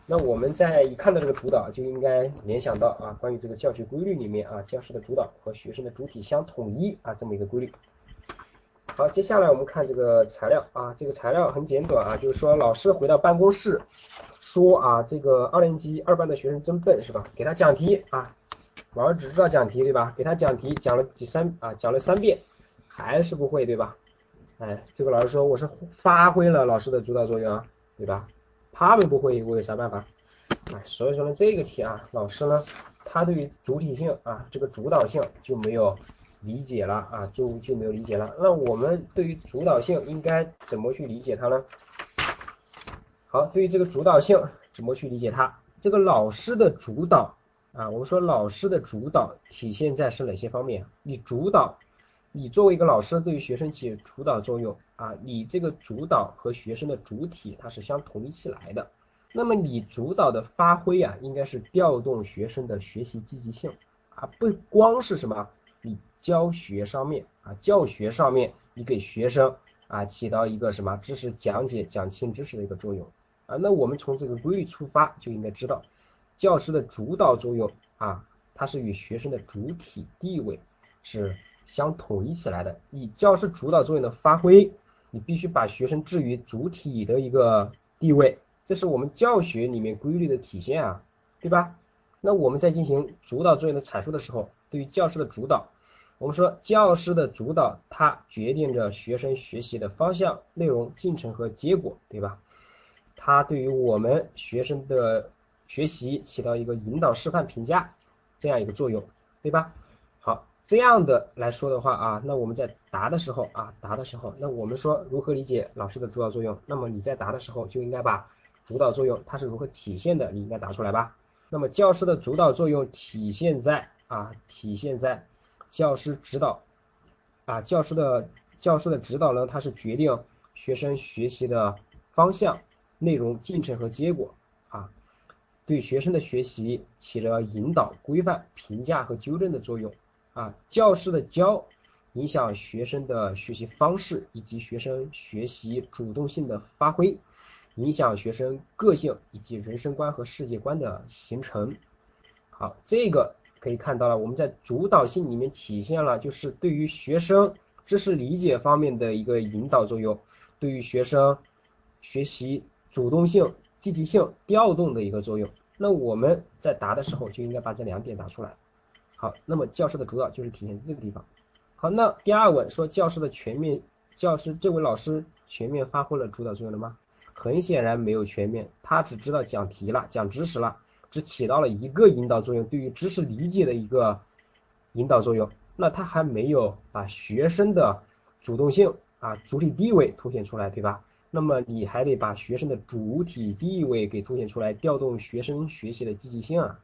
那我们在一看到这个主导，就应该联想到啊，关于这个教学规律里面啊，教师的主导和学生的主体相统一啊，这么一个规律。好，接下来我们看这个材料啊，这个材料很简短啊，就是说老师回到办公室说啊，这个二年级二班的学生真笨是吧？给他讲题啊，老师只知道讲题对吧？给他讲题讲了几三啊，讲了三遍还是不会对吧？哎，这个老师说我是发挥了老师的主导作用啊对吧？他们不会我有啥办法？哎，所以说呢这个题啊，老师呢他对于主体性啊这个主导性就没有。理解了啊，就就没有理解了。那我们对于主导性应该怎么去理解它呢？好，对于这个主导性怎么去理解它？这个老师的主导啊，我们说老师的主导体现在是哪些方面？你主导，你作为一个老师对于学生起主导作用啊，你这个主导和学生的主体它是相统一起来的。那么你主导的发挥啊，应该是调动学生的学习积极性啊，不光是什么你教学上面啊，教学上面你给学生啊起到一个什么知识讲解讲清知识的一个作用。啊，那我们从这个规律出发就应该知道，教师的主导作用啊，它是与学生的主体地位是相统一起来的。以教师主导作用的发挥，你必须把学生置于主体的一个地位。这是我们教学里面规律的体现啊，对吧？那我们在进行主导作用的阐述的时候，对于教师的主导，我们说教师的主导，它决定着学生学习的方向、内容、进程和结果，对吧？它对于我们学生的学习起到一个引导、示范、评价这样一个作用，对吧？好，这样的来说的话啊，那我们在答的时候啊，答的时候，那我们说如何理解老师的主导作用？那么你在答的时候就应该把主导作用它是如何体现的？你应该答出来吧。那么教师的主导作用体现在啊，体现在教师指导啊，教师的教师的指导呢，它是决定学生学习的方向、内容、进程和结果啊，对学生的学习起了引导、规范、评价和纠正的作用啊。教师的教影响学生的学习方式以及学生学习主动性的发挥。影响学生个性以及人生观和世界观的形成。好，这个可以看到了，我们在主导性里面体现了，就是对于学生知识理解方面的一个引导作用，对于学生学习主动性、积极性调动的一个作用。那我们在答的时候就应该把这两点答出来。好，那么教师的主导就是体现在这个地方。好，那第二问说教师的全面，教师这位老师全面发挥了主导作用了吗？很显然没有全面，他只知道讲题了，讲知识了，只起到了一个引导作用，对于知识理解的一个引导作用。那他还没有把学生的主动性啊主体地位凸显出来，对吧？那么你还得把学生的主体地位给凸显出来，调动学生学习的积极性啊，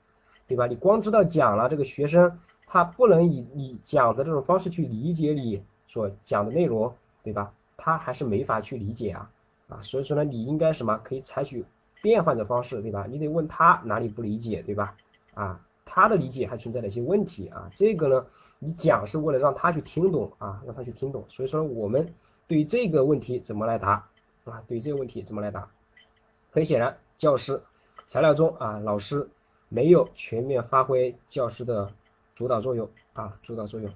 对吧？你光知道讲了，这个学生他不能以你讲的这种方式去理解你所讲的内容，对吧？他还是没法去理解啊。啊，所以说呢，你应该什么可以采取变换的方式，对吧？你得问他哪里不理解，对吧？啊，他的理解还存在哪些问题啊？这个呢，你讲是为了让他去听懂啊，让他去听懂。所以说我们对于这个问题怎么来答啊？对于这个问题怎么来答？很显然，教师材料中啊，老师没有全面发挥教师的主导作用啊，主导作用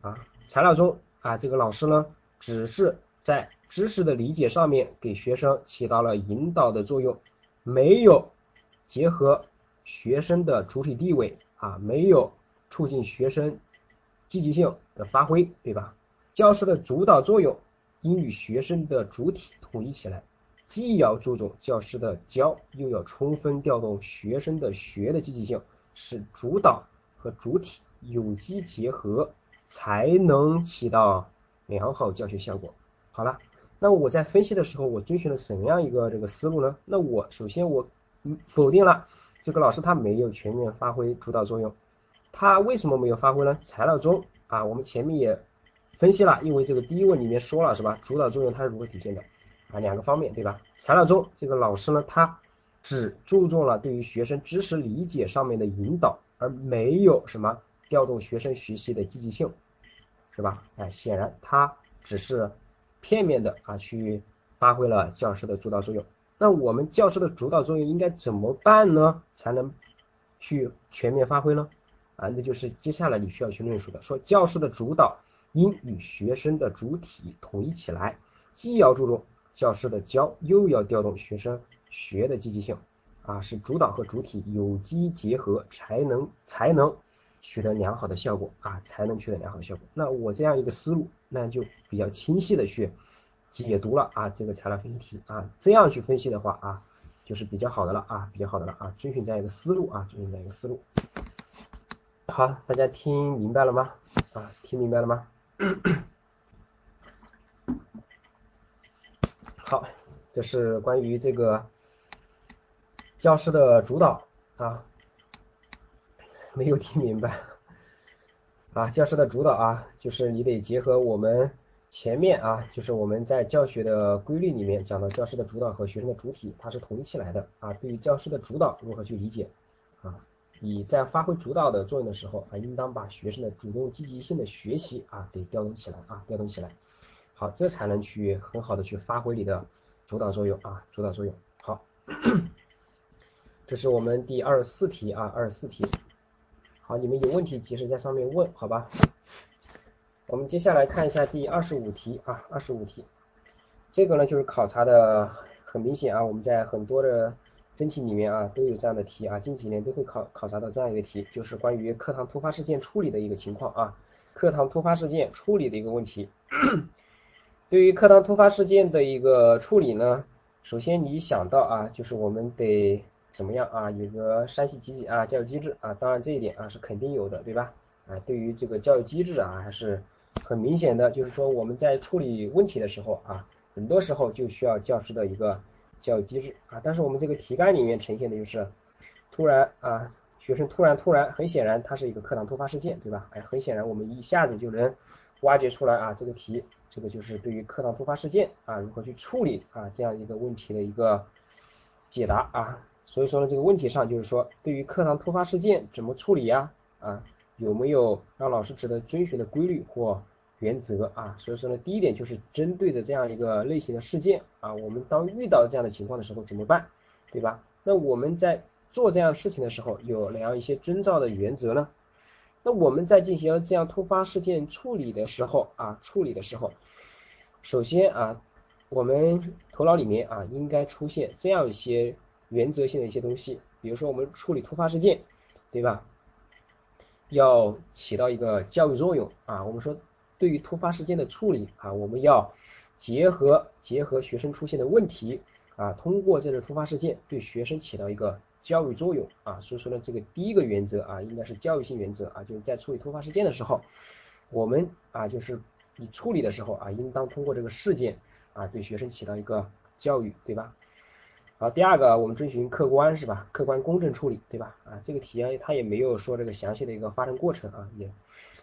啊，材料中啊，这个老师呢，只是在知识的理解上面给学生起到了引导的作用，没有结合学生的主体地位啊，没有促进学生积极性的发挥，对吧？教师的主导作用应与学生的主体统一起来，既要注重教师的教，又要充分调动学生的学的积极性，使主导和主体有机结合，才能起到良好教学效果。好了。那我在分析的时候，我遵循了怎样一个这个思路呢？那我首先我否定了这个老师他没有全面发挥主导作用，他为什么没有发挥呢？材料中啊，我们前面也分析了，因为这个第一问里面说了是吧？主导作用它是如何体现的啊？两个方面对吧？材料中这个老师呢，他只注重了对于学生知识理解上面的引导，而没有什么调动学生学习的积极性，是吧？哎，显然他只是。片面的啊，去发挥了教师的主导作用。那我们教师的主导作用应该怎么办呢？才能去全面发挥呢？啊，那就是接下来你需要去论述的，说教师的主导应与学生的主体统一起来，既要注重教师的教，又要调动学生学的积极性啊，使主导和主体有机结合，才能才能。取得良好的效果啊，才能取得良好的效果。那我这样一个思路，那就比较清晰的去解读了啊这个材料分析题啊，这样去分析的话啊，就是比较好的了啊，比较好的了啊，遵循这样一个思路啊，遵循这样一个思路。好，大家听明白了吗？啊，听明白了吗？好，这是关于这个教师的主导啊。没有听明白啊！教师的主导啊，就是你得结合我们前面啊，就是我们在教学的规律里面讲到教师的主导和学生的主体，它是统一起来的啊。对于教师的主导如何去理解啊？你在发挥主导的作用的时候啊，应当把学生的主动积极性的学习啊给调动起来啊，调动起来，好，这才能去很好的去发挥你的主导作用啊，主导作用。好，这是我们第二十四题啊，二十四题。好，你们有问题及时在上面问，好吧？我们接下来看一下第二十五题啊，二十五题，这个呢就是考察的很明显啊，我们在很多的真题里面啊都有这样的题啊，近几年都会考考察到这样一个题，就是关于课堂突发事件处理的一个情况啊，课堂突发事件处理的一个问题。对于课堂突发事件的一个处理呢，首先你想到啊，就是我们得怎么样啊，有个山西集体啊教育机制啊，当然这一点啊是肯定有的，对吧？啊，对于这个教育机制啊，还是很明显的，就是说我们在处理问题的时候啊，很多时候就需要教师的一个教育机制啊。但是我们这个题干里面呈现的就是突然啊，学生突然突然，很显然它是一个课堂突发事件，对吧？哎，很显然我们一下子就能挖掘出来啊，这个题这个就是对于课堂突发事件啊如何去处理啊这样一个问题的一个解答啊。所以说呢，这个问题上就是说对于课堂突发事件怎么处理呀啊？有没有让老师值得遵循的规律或原则啊？所以说呢，第一点就是针对着这样一个类型的事件啊，我们当遇到这样的情况的时候怎么办，对吧？那我们在做这样事情的时候有哪样一些征兆的原则呢？那我们在进行这样突发事件处理的时候啊，处理的时候，首先啊，我们头脑里面啊应该出现这样一些原则性的一些东西，比如说我们处理突发事件，对吧？要起到一个教育作用啊，我们说对于突发事件的处理啊，我们要结合结合学生出现的问题啊，通过这个突发事件对学生起到一个教育作用啊，所以说呢，这个第一个原则啊，应该是教育性原则啊，就是在处理突发事件的时候，我们啊就是你处理的时候啊，应当通过这个事件啊，对学生起到一个教育，对吧？好，第二个我们遵循客观是吧？客观公正处理，对吧？啊，这个题啊，它也没有说这个详细的一个发生过程啊，也，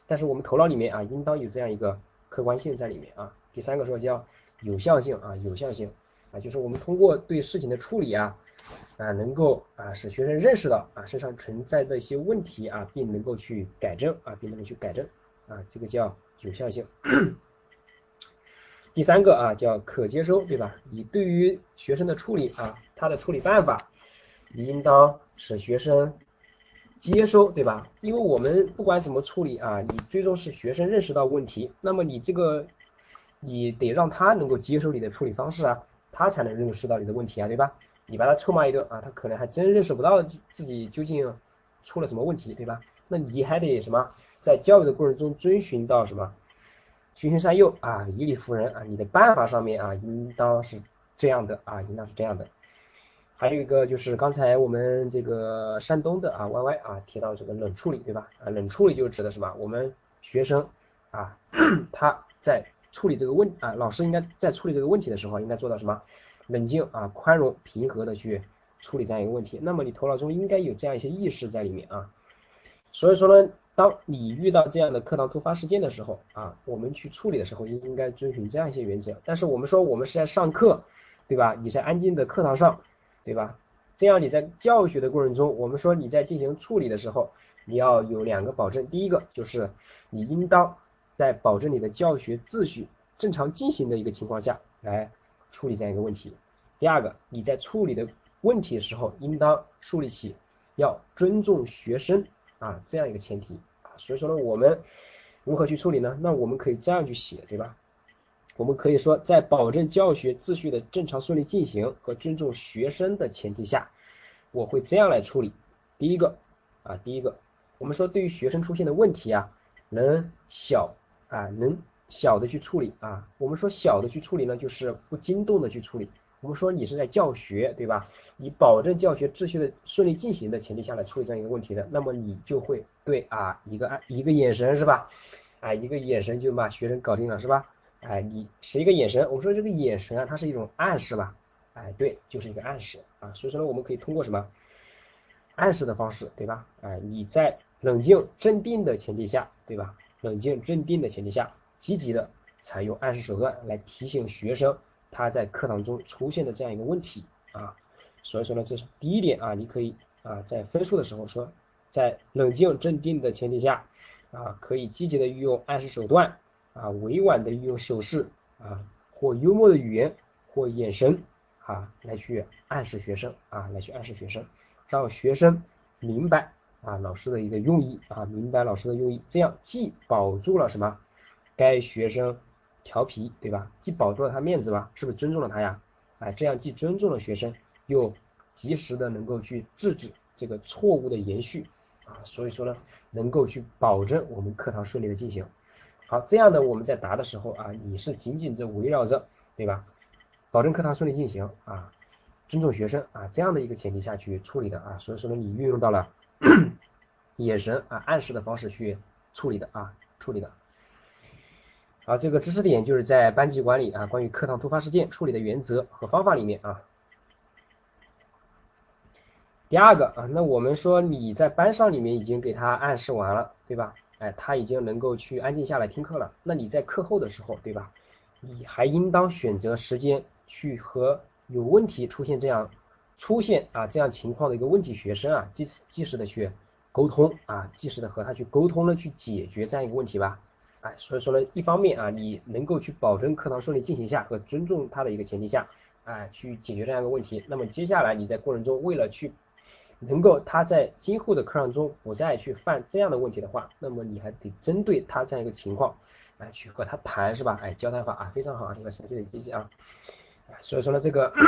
但是我们头脑里面啊，应当有这样一个客观性在里面啊。第三个说叫有效性啊，有效性啊，就是我们通过对事情的处理啊，啊，能够啊使学生认识到啊身上存在的一些问题啊，并能够去改正啊，并能够去改正啊，这个叫有效性。第三个啊叫可接收，对吧？你对于学生的处理啊，他的处理办法，你应当使学生接收，对吧？因为我们不管怎么处理啊，你最终是学生认识到问题，那么你这个你得让他能够接受你的处理方式啊，他才能认识到你的问题啊，对吧？你把他臭骂一顿啊，他可能还真认识不到自己究竟出了什么问题，对吧？那你还得什么，在教育的过程中遵循到什么？循循善诱啊，以理服人啊，你的办法上面啊，应当是这样的啊，应当是这样的。还有一个就是刚才我们这个山东的啊 Y Y 啊提到这个冷处理对吧？啊，冷处理就是指的什么？我们学生啊 他在处理这个问啊，老师应该在处理这个问题的时候应该做到什么？冷静啊，宽容平和的去处理这样一个问题。那么你头脑中应该有这样一些意识在里面啊。所以说呢。当你遇到这样的课堂突发事件的时候啊，我们去处理的时候应该遵循这样一些原则。但是我们说我们是在上课，对吧？你在安静的课堂上，对吧？这样你在教学的过程中，我们说你在进行处理的时候，你要有两个保证。第一个就是你应当在保证你的教学秩序正常进行的一个情况下来处理这样一个问题。第二个，你在处理的问题的时候，应当树立起要尊重学生啊这样一个前提啊。所以说呢，我们如何去处理呢？那我们可以这样去写，对吧？我们可以说，在保证教学秩序的正常顺利进行和尊重学生的前提下，我会这样来处理。第一个啊，第一个，我们说对于学生出现的问题啊，能小啊，能小的去处理啊。我们说小的去处理呢，就是不惊动的去处理。我们说你是在教学，对吧？以保证教学秩序的顺利进行的前提下来处理这样一个问题的，那么你就会对啊一个一个眼神是吧？啊一个眼神就把学生搞定了是吧？哎你是一个眼神，我们说这个眼神啊，它是一种暗示吧？哎对，就是一个暗示啊。所以说呢，我们可以通过什么暗示的方式，对吧？哎你在冷静镇定的前提下，对吧？冷静镇定的前提下，积极的采用暗示手段来提醒学生他在课堂中出现的这样一个问题啊。所以说呢，这是第一点啊，你可以啊在分数的时候说，在冷静镇定的前提下啊，可以积极的运用暗示手段啊，委婉的运用手势啊，或幽默的语言或眼神啊，来去暗示学生啊，来去暗示学生，让学生明白。啊，老师的一个用意啊，明白老师的用意，这样既保住了什么？该学生调皮，对吧？既保住了他面子吧，是不是尊重了他呀？哎，这样既尊重了学生，又及时的能够去制止这个错误的延续啊，所以说呢，能够去保证我们课堂顺利的进行。好，这样的我们在答的时候啊，你是仅仅的围绕着，对吧？保证课堂顺利进行啊，尊重学生啊，这样的一个前提下去处理的啊，所以说呢，你运用到了。眼神啊，暗示的方式去处理的啊，处理的。啊，这个知识点就是在班级管理啊，关于课堂突发事件处理的原则和方法里面啊。第二个啊，那我们说你在班上里面已经给他暗示完了，对吧？哎，他已经能够去安静下来听课了。那你在课后的时候，对吧？你还应当选择时间去和有问题出现这样。出现啊这样情况的一个问题学生啊，及及时的去沟通啊，及时的和他去沟通呢，去解决这样一个问题吧。哎，所以说呢，一方面啊，你能够去保证课堂顺利进行下和尊重他的一个前提下，哎，去解决这样一个问题。那么接下来你在过程中为了去能够他在今后的课堂中不再去犯这样的问题的话，那么你还得针对他这样一个情况，来去和他谈是吧？哎，交谈法啊非常好啊，这个详细的机器啊。所以说呢，这个。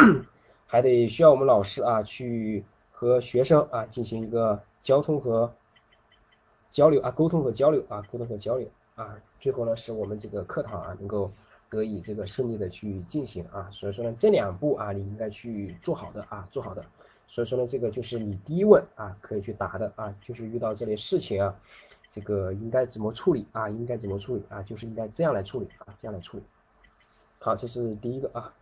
还得需要我们老师啊去和学生啊进行一个交通和交流啊沟通和交流啊沟通和交流啊，最后呢使我们这个课堂啊能够得以这个顺利的去进行啊，所以说呢这两步啊你应该去做好的啊做好的，所以说呢这个就是你第一问啊可以去答的啊，就是遇到这类事情啊这个应该怎么处理啊应该怎么处理啊就是应该这样来处理啊这样来处理，好这是第一个啊。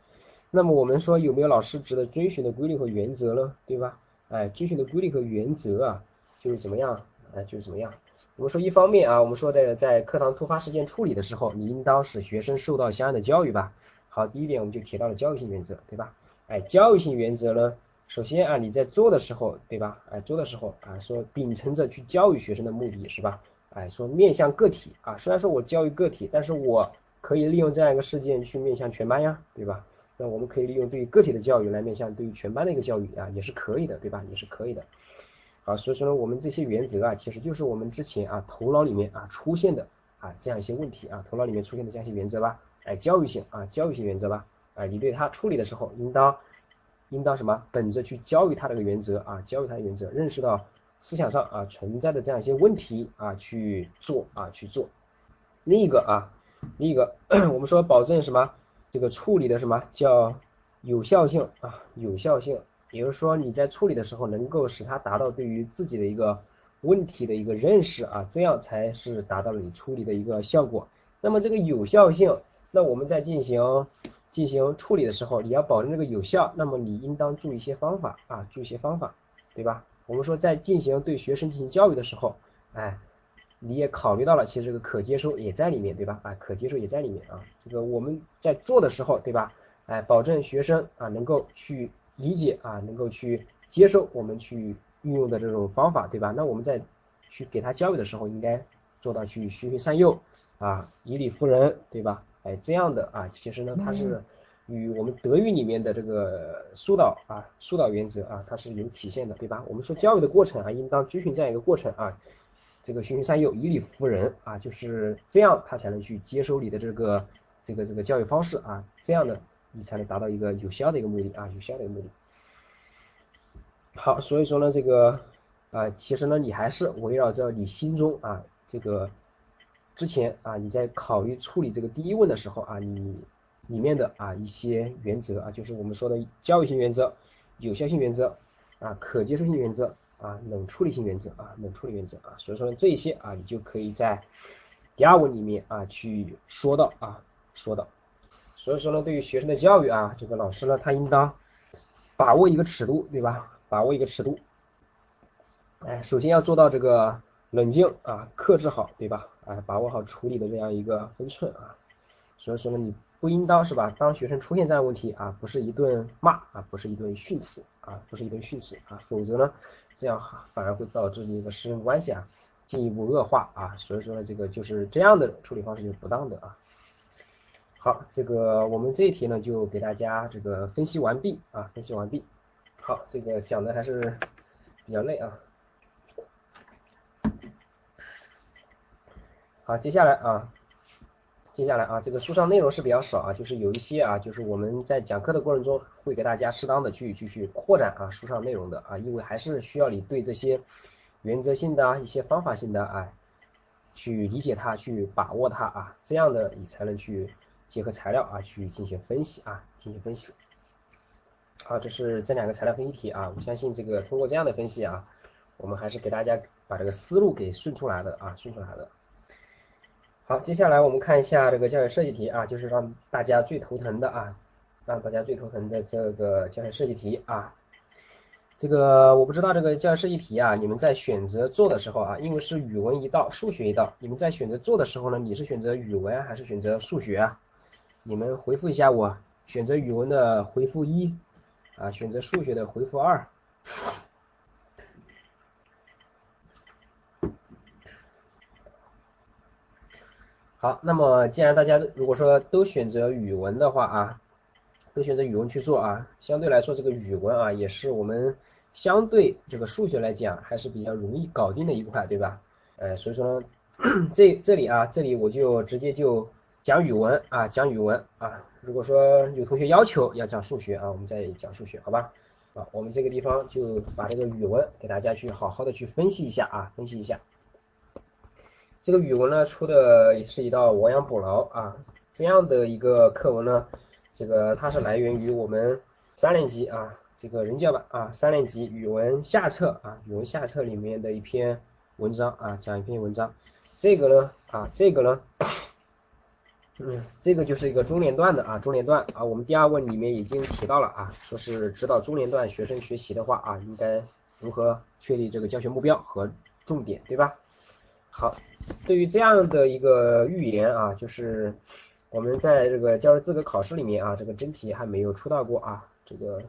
那么我们说有没有老师值得遵循的规律和原则呢？对吧？哎，遵循的规律和原则啊，就是怎么样？哎，就是怎么样？我们说一方面啊，我们说的在课堂突发事件处理的时候，你应当使学生受到相应的教育吧。好，第一点我们就提到了教育性原则，对吧？哎，教育性原则呢，首先啊，你在做的时候，对吧？哎，做的时候啊，说秉承着去教育学生的目的是吧？哎，说面向个体啊，虽然说我教育个体，但是我可以利用这样一个事件去面向全班呀，对吧？那我们可以利用对于个体的教育来面向对于全班的一个教育啊，也是可以的，对吧？也是可以的。啊，所以说呢，我们这些原则啊，其实就是我们之前啊头脑里面啊出现的啊这样一些问题啊，头脑里面出现的这样一些原则吧，哎，教育性啊，教育性原则吧，哎，你对他处理的时候，应当应当什么？本着去教育他这个原则啊，教育他的原则，认识到思想上啊存在的这样一些问题啊去做啊去做。另一个啊，另一个 我们说保证什么？这个处理的什么叫有效性啊？有效性，比如说你在处理的时候能够使它达到对于自己的一个问题的一个认识啊，这样才是达到了你处理的一个效果。那么这个有效性，那我们在进行进行处理的时候，你要保证这个有效，那么你应当注意一些方法啊，注意一些方法，对吧？我们说在进行对学生进行教育的时候，哎。你也考虑到了，其实这个可接受也在里面，对吧？啊，可接受也在里面啊。这个我们在做的时候，对吧？哎，保证学生啊能够去理解啊，能够去接受我们去运用的这种方法，对吧？那我们在去给他教育的时候，应该做到去循循善诱啊，以理服人，对吧？哎，这样的啊，其实呢，它是与我们德育里面的这个疏导啊，疏导原则啊，它是有体现的，对吧？我们说教育的过程啊，应当遵循这样一个过程啊。这个循循善诱，以理服人啊，就是这样，他才能去接收你的这个这个这个教育方式啊，这样呢，你才能达到一个有效的一个目的啊，有效的一个目的。好，所以说呢，这个啊，其实呢，你还是围绕着你心中啊，这个之前啊，你在考虑处理这个第一问的时候啊，你里面的啊一些原则啊，就是我们说的教育性原则、有效性原则啊、可接受性原则。啊，冷处理性原则啊，冷处理原则啊，所以说呢，这些啊，你就可以在第二问里面啊去说到啊，说到。所以说呢，对于学生的教育啊，这个老师呢，他应当把握一个尺度，对吧？把握一个尺度。哎，首先要做到这个冷静啊，克制好，对吧？啊，把握好处理的这样一个分寸啊。所以说呢，你不应当是吧？当学生出现这样问题啊，不是一顿骂啊，不是一顿训斥啊，不是一顿训斥啊，否则呢，这样反而会导致你的师生关系啊进一步恶化啊。所以说呢，这个就是这样的处理方式就是不当的啊。好，这个我们这一题呢就给大家这个分析完毕啊，分析完毕。好，这个讲的还是比较累啊。好，接下来啊，接下来啊，这个书上内容是比较少啊，就是有一些啊，就是我们在讲课的过程中会给大家适当的去继续扩展啊书上内容的啊，因为还是需要你对这些原则性的一些方法性的啊去理解它，去把握它啊，这样的你才能去结合材料啊去进行分析啊，进行分析。好，这是这两个材料分析题啊，我相信这个通过这样的分析啊，我们还是给大家把这个思路给顺出来的啊，顺出来的。好，接下来我们看一下这个教学设计题啊，就是让大家最头疼的啊，让大家最头疼的这个教学设计题啊。这个我不知道这个教学设计题啊，你们在选择做的时候啊，因为是语文一道，数学一道，你们在选择做的时候呢，你是选择语文还是选择数学啊？你们回复一下我，选择语文的回复一啊，选择数学的回复二。好，那么既然大家如果说都选择语文的话啊，都选择语文去做啊，相对来说这个语文啊也是我们相对这个数学来讲还是比较容易搞定的一块，对吧？呃，所以说 呢，这这里啊，这里我就直接就讲语文啊，讲语文啊。如果说有同学要求要讲数学啊，我们再讲数学，好吧？啊，我们这个地方就把这个语文给大家去好好的去分析一下啊，分析一下。这个语文呢出的也是一道亡羊补牢啊，这样的一个课文呢，这个它是来源于我们三年级啊这个人教版啊三年级语文下册啊语文下册里面的一篇文章啊讲一篇文章，这个呢啊这个呢，嗯这个就是一个中年段的啊中年段啊我们第二问里面已经提到了啊说是指导中年段学生学习的话啊应该如何确立这个教学目标和重点对吧？好，对于这样的一个预言啊，就是我们在这个教师资格考试里面啊，这个真题还没有出到过啊，这个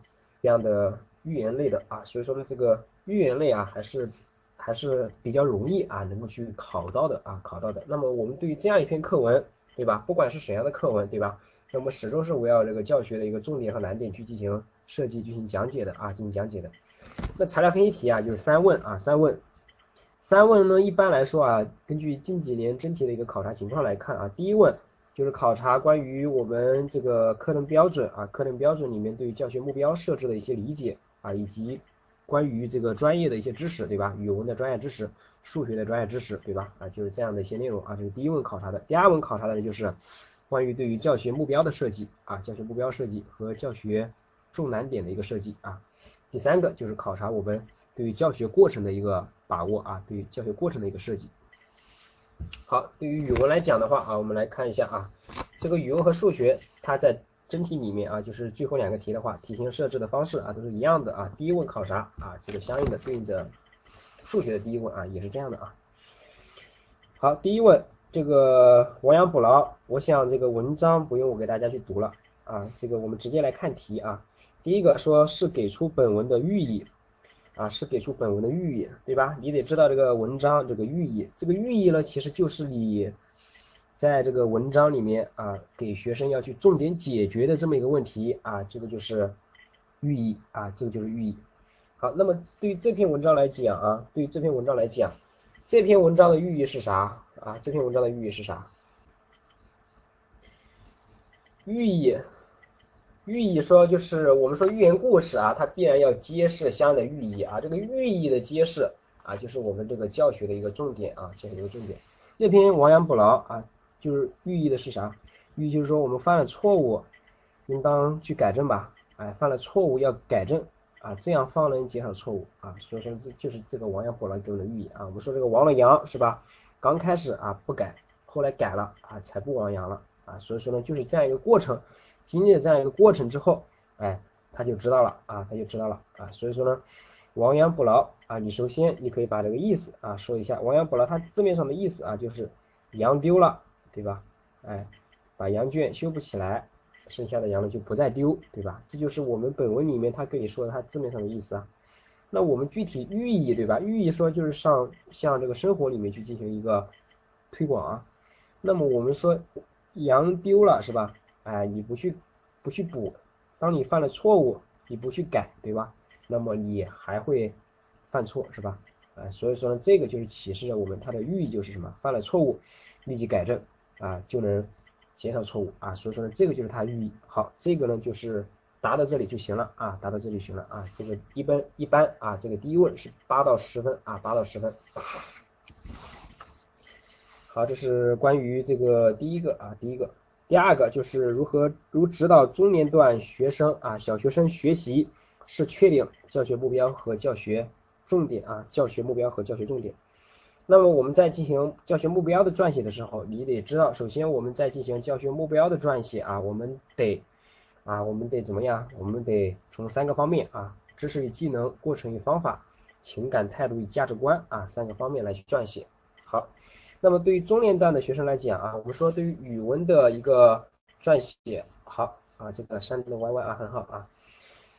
这样的预言类的啊，所以说呢，这个预言类啊，还是还是比较容易啊，能够去考到的啊，考到的。那么我们对于这样一篇课文，对吧？不管是怎样的课文，对吧？那么始终是围绕这个教学的一个重点和难点去进行设计、进行讲解的啊，进行讲解的。那材料分析题啊，就是三问啊，三问。三问呢，一般来说啊，根据近几年真题的一个考察情况来看啊，第一问就是考察关于我们这个课程标准啊，课程标准里面对教学目标设置的一些理解啊，以及关于这个专业的一些知识，对吧？语文的专业知识，数学的专业知识，对吧？啊，就是这样的一些内容啊，这是第一问考察的。第二问考察的就是关于对于教学目标的设计啊，教学目标设计和教学重难点的一个设计啊。第三个就是考察我们对于教学过程的一个。把握啊，对于教学过程的一个设计。好，对于语文来讲的话啊，我们来看一下啊，这个语文和数学它在真题里面啊，就是最后两个题的话，题型设置的方式啊都是一样的啊。第一问考啥啊？这个相应的对应着数学的第一问啊，也是这样的啊。好，第一问这个亡羊补牢，我想这个文章不用我给大家去读了啊，这个我们直接来看题啊。第一个说是给出本文的寓意。啊，是给出本文的寓意，对吧？你得知道这个文章这个寓意，这个寓意呢，其实就是你在这个文章里面啊，给学生要去重点解决的这么一个问题啊，这个就是寓意啊，这个就是寓意。好，那么对于这篇文章来讲啊，对于这篇文章来讲，这篇文章的寓意是啥啊？这篇文章的寓意是啥？寓意。寓意说就是我们说寓言故事啊，它必然要揭示相应的寓意啊，这个寓意的揭示啊，就是我们这个教学的一个重点啊，教学的一个重点。这篇亡羊补牢啊，就是寓意的是啥？寓意就是说我们犯了错误，应当去改正吧，哎，犯了错误要改正啊，这样方能减少错误啊，所以说这就是这个亡羊补牢给我们的寓意啊。我们说这个亡了羊是吧？刚开始啊不改，后来改了啊才不亡羊了啊，所以说呢就是这样一个过程。经历了这样一个过程之后，哎，他就知道了啊，他就知道了啊，所以说呢，亡羊补牢啊，你首先你可以把这个意思啊说一下，亡羊补牢它字面上的意思啊就是羊丢了，对吧？哎，把羊圈修补起来，剩下的羊呢就不再丢，对吧？这就是我们本文里面他跟你说的他字面上的意思啊。那我们具体寓意，对吧？寓意说就是上向这个生活里面去进行一个推广啊。那么我们说羊丢了是吧？哎，你不去不去补，当你犯了错误，你不去改，对吧？那么你还会犯错是吧？啊，所以说呢，这个就是启示着我们它的寓意就是什么？犯了错误立即改正啊，就能减少错误啊。所以说呢，这个就是它寓意。好，这个呢就是答到这里就行了啊，答到这里就行了啊。这个一般一般啊，这个第一问是八到十分啊，八到十分。好，这是关于这个第一个啊，第一个。第二个就是如何如指导中年段学生啊，小学生学习是确定教学目标和教学重点啊，教学目标和教学重点。那么我们在进行教学目标的撰写的时候，你得知道，首先我们在进行教学目标的撰写啊，我们得啊，我们得怎么样？我们得从三个方面啊，知识与技能、过程与方法、情感态度与价值观啊三个方面来去撰写。好。那么对于中年段的学生来讲啊，我们说对于语文的一个撰写，好啊，这个山东的 Y Y 啊很好啊。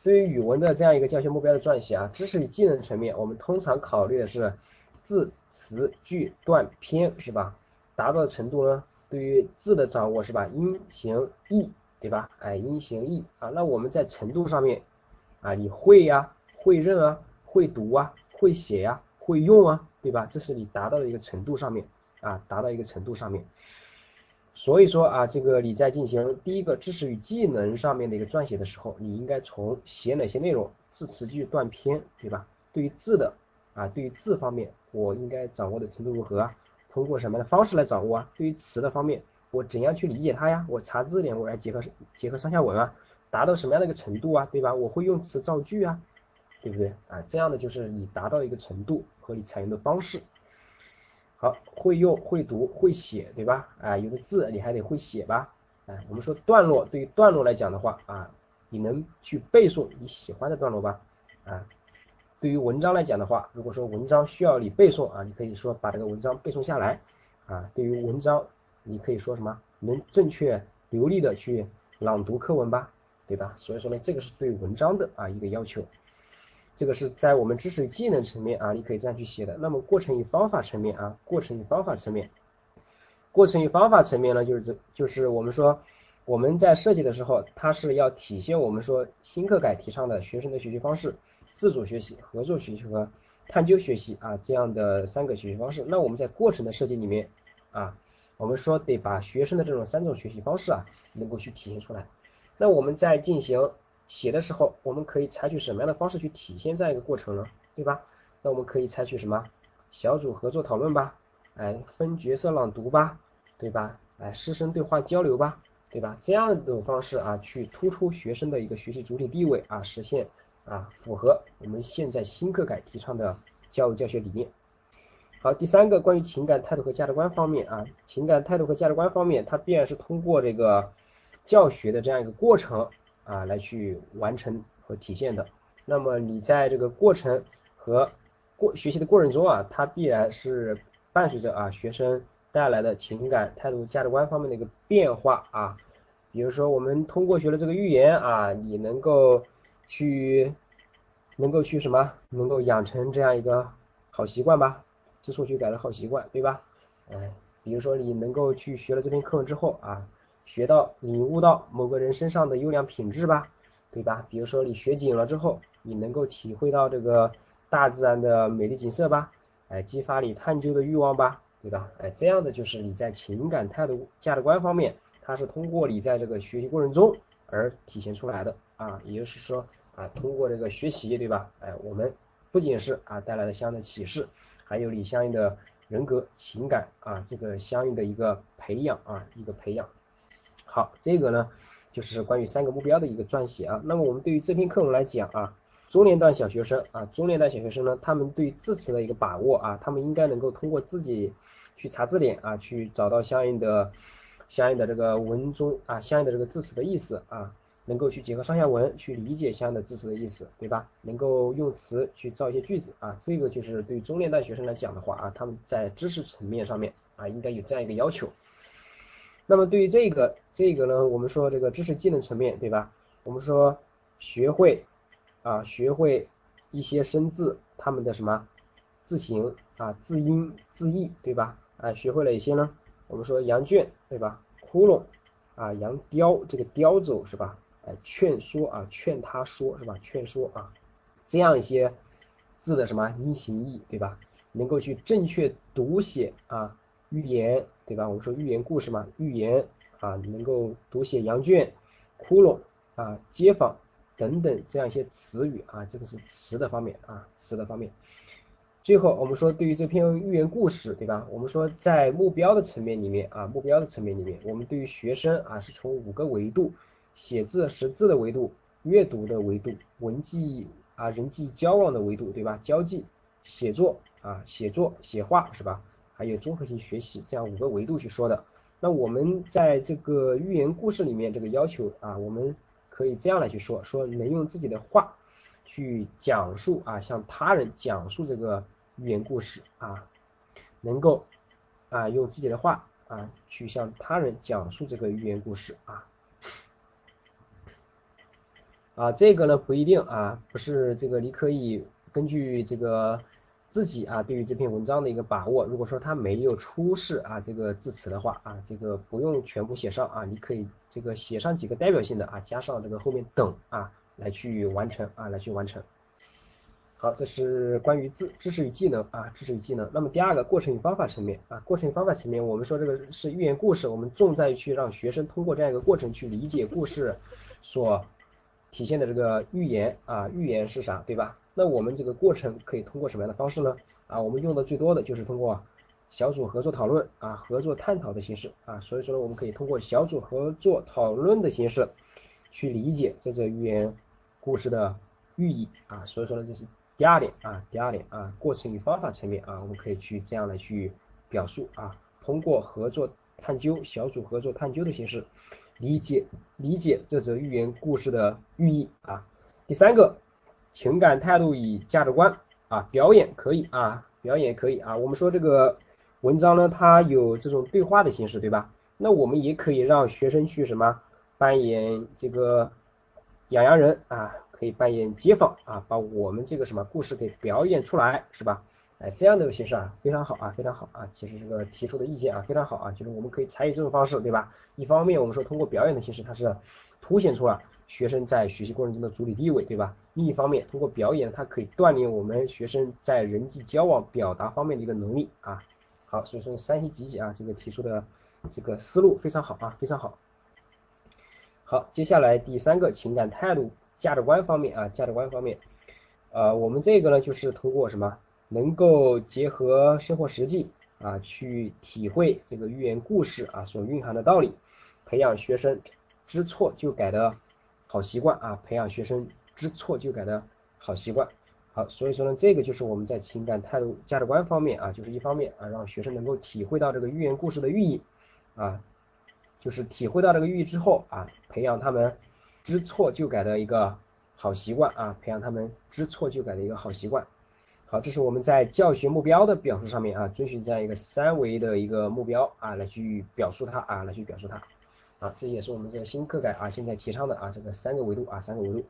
对于语文的这样一个教学目标的撰写啊，知识与技能层面，我们通常考虑的是字词句段篇是吧？达到的程度呢？对于字的掌握是吧？音形意对吧？哎，音形意啊，那我们在程度上面啊，你会呀，会认啊，会读啊，会写呀，会用啊，对吧？这是你达到的一个程度上面。啊，达到一个程度上面，所以说啊，这个你在进行第一个知识与技能上面的一个撰写的时候，你应该从写哪些内容，字词句断篇，对吧？对于字的啊，对于字方面，我应该掌握的程度如何啊？通过什么样的方式来掌握啊？对于词的方面，我怎样去理解它呀？我查字典，我来结合结合上下文啊，达到什么样的一个程度啊？对吧？我会用词造句啊，对不对？啊，这样的就是你达到一个程度和你采用的方式。好，会用、会读、会写，对吧？啊，有的字你还得会写吧？啊，我们说段落，对于段落来讲的话，啊，你能去背诵你喜欢的段落吧？啊，对于文章来讲的话，如果说文章需要你背诵啊，你可以说把这个文章背诵下来。啊，对于文章，你可以说什么？能正确流利的去朗读课文吧？对吧？所以说呢，这个是对文章的啊一个要求。这个是在我们知识技能层面啊，你可以这样去写的。那么过程与方法层面啊，过程与方法层面，过程与方法层面呢，就是这就是我们说我们在设计的时候，它是要体现我们说新课改提倡的学生的学习方式，自主学习、合作学习和探究学习啊这样的三个学习方式。那我们在过程的设计里面啊，我们说得把学生的这种三种学习方式啊，能够去体现出来。那我们在进行写的时候，我们可以采取什么样的方式去体现这样一个过程呢？对吧？那我们可以采取什么小组合作讨论吧，哎，分角色朗读吧，对吧？哎，师生对话交流吧，对吧？这样的方式啊，去突出学生的一个学习主体地位啊，实现啊符合我们现在新课改提倡的教育教学理念。好，第三个关于情感态度和价值观方面啊，情感态度和价值观方面，它必然是通过这个教学的这样一个过程。啊，来去完成和体现的。那么你在这个过程和过学习的过程中啊，它必然是伴随着啊学生带来的情感、态度、价值观方面的一个变化啊。比如说我们通过学了这个寓言啊，你能够去能够去什么？能够养成这样一个好习惯吧，知错就改的好习惯，对吧？哎，比如说你能够去学了这篇课文之后啊。学到领悟到某个人身上的优良品质吧，对吧？比如说你学景了之后，你能够体会到这个大自然的美丽景色吧，哎，激发你探究的欲望吧，对吧？哎，这样的就是你在情感态度价值观方面，它是通过你在这个学习过程中而体现出来的啊，也就是说啊，通过这个学习，对吧？哎，我们不仅是啊带来了相应的启示，还有你相应的人格情感啊这个相应的一个培养啊一个培养。好，这个呢就是关于三个目标的一个撰写啊。那么我们对于这篇课文来讲啊，中年段小学生啊，中年段小学生呢，他们对字词的一个把握啊，他们应该能够通过自己去查字典啊，去找到相应的相应的这个文中啊，相应的这个字词的意思啊，能够去结合上下文去理解相应的字词的意思，对吧？能够用词去造一些句子啊，这个就是对中年段学生来讲的话啊，他们在知识层面上面啊，应该有这样一个要求。那么对于这个这个呢，我们说这个知识技能层面，对吧？我们说学会啊，学会一些生字，它们的什么字形啊、字音、字义，对吧？啊，学会了一些呢，我们说羊圈，对吧？窟窿啊，羊雕这个雕走是吧？哎，劝说啊，劝他说是吧？劝说啊，这样一些字的什么音形义，对吧？能够去正确读写啊，寓言，对吧？我们说寓言故事嘛，寓言啊，能够读写羊圈、窟窿啊、街坊等等这样一些词语啊，这个是词的方面啊，词的方面。最后我们说，对于这篇寓言故事，对吧？我们说在目标的层面里面啊，目标的层面里面，我们对于学生啊，是从五个维度：写字、识字的维度、阅读的维度、文际啊人际交往的维度，对吧？交际、写作啊，写作、写画是吧？还有综合性学习这样五个维度去说的。那我们在这个寓言故事里面，这个要求啊，我们可以这样来去说：说能用自己的话。去讲述啊，向他人讲述这个寓言故事啊，能够啊用自己的话啊去向他人讲述这个寓言故事啊啊这个呢不一定啊，不是这个你可以根据这个自己啊对于这篇文章的一个把握，如果说他没有出示啊这个字词的话啊，这个不用全部写上啊，你可以这个写上几个代表性的啊，加上这个后面等啊。来去完成啊，来去完成。好，这是关于知知识与技能啊，知识与技能。那么第二个过程与方法层面啊，过程与方法层面，我们说这个是寓言故事，我们重在去让学生通过这样一个过程去理解故事所体现的这个寓言啊，寓言是啥，对吧？那我们这个过程可以通过什么样的方式呢？啊，我们用的最多的就是通过小组合作讨论啊，合作探讨的形式啊，所以说呢，我们可以通过小组合作讨论的形式去理解这则寓言。故事的寓意啊，所以说呢，这是第二点啊，第二点啊，过程与方法层面啊，我们可以去这样来去表述啊，通过合作探究、小组合作探究的形式理解理解这则寓言故事的寓意啊。第三个，情感态度与价值观啊，表演可以啊，表演可以啊，我们说这个文章呢，它有这种对话的形式，对吧？那我们也可以让学生去什么扮演这个。养羊人啊，可以扮演街坊啊，把我们这个什么故事给表演出来，是吧？哎，这样的一个形式啊，非常好啊，非常好啊。其实这个提出的意见啊，非常好啊，就是我们可以采取这种方式，对吧？一方面我们说通过表演的形式，它是凸显出了学生在学习过程中的主体地位，对吧？另一方面，通过表演，它可以锻炼我们学生在人际交往表达方面的一个能力啊。好，所以说三星集集啊，这个提出的这个思路非常好啊，非常好。好，接下来第三个情感态度、价值观方面啊，价值观方面，呃，我们这个呢就是通过什么，能够结合生活实际啊，去体会这个寓言故事啊所蕴含的道理，培养学生知错就改的好习惯啊，培养学生知错就改的好习惯。好，所以说呢，这个就是我们在情感态度、价值观方面啊，就是一方面啊，让学生能够体会到这个寓言故事的寓意啊。就是体会到这个寓意之后啊，培养他们知错就改的一个好习惯啊，培养他们知错就改的一个好习惯。好，这是我们在教学目标的表述上面啊，遵循这样一个三维的一个目标啊，来去表述它啊，来去表述它。啊，这也是我们这个新课改啊，现在提倡的啊，这个三个维度啊，三个维度。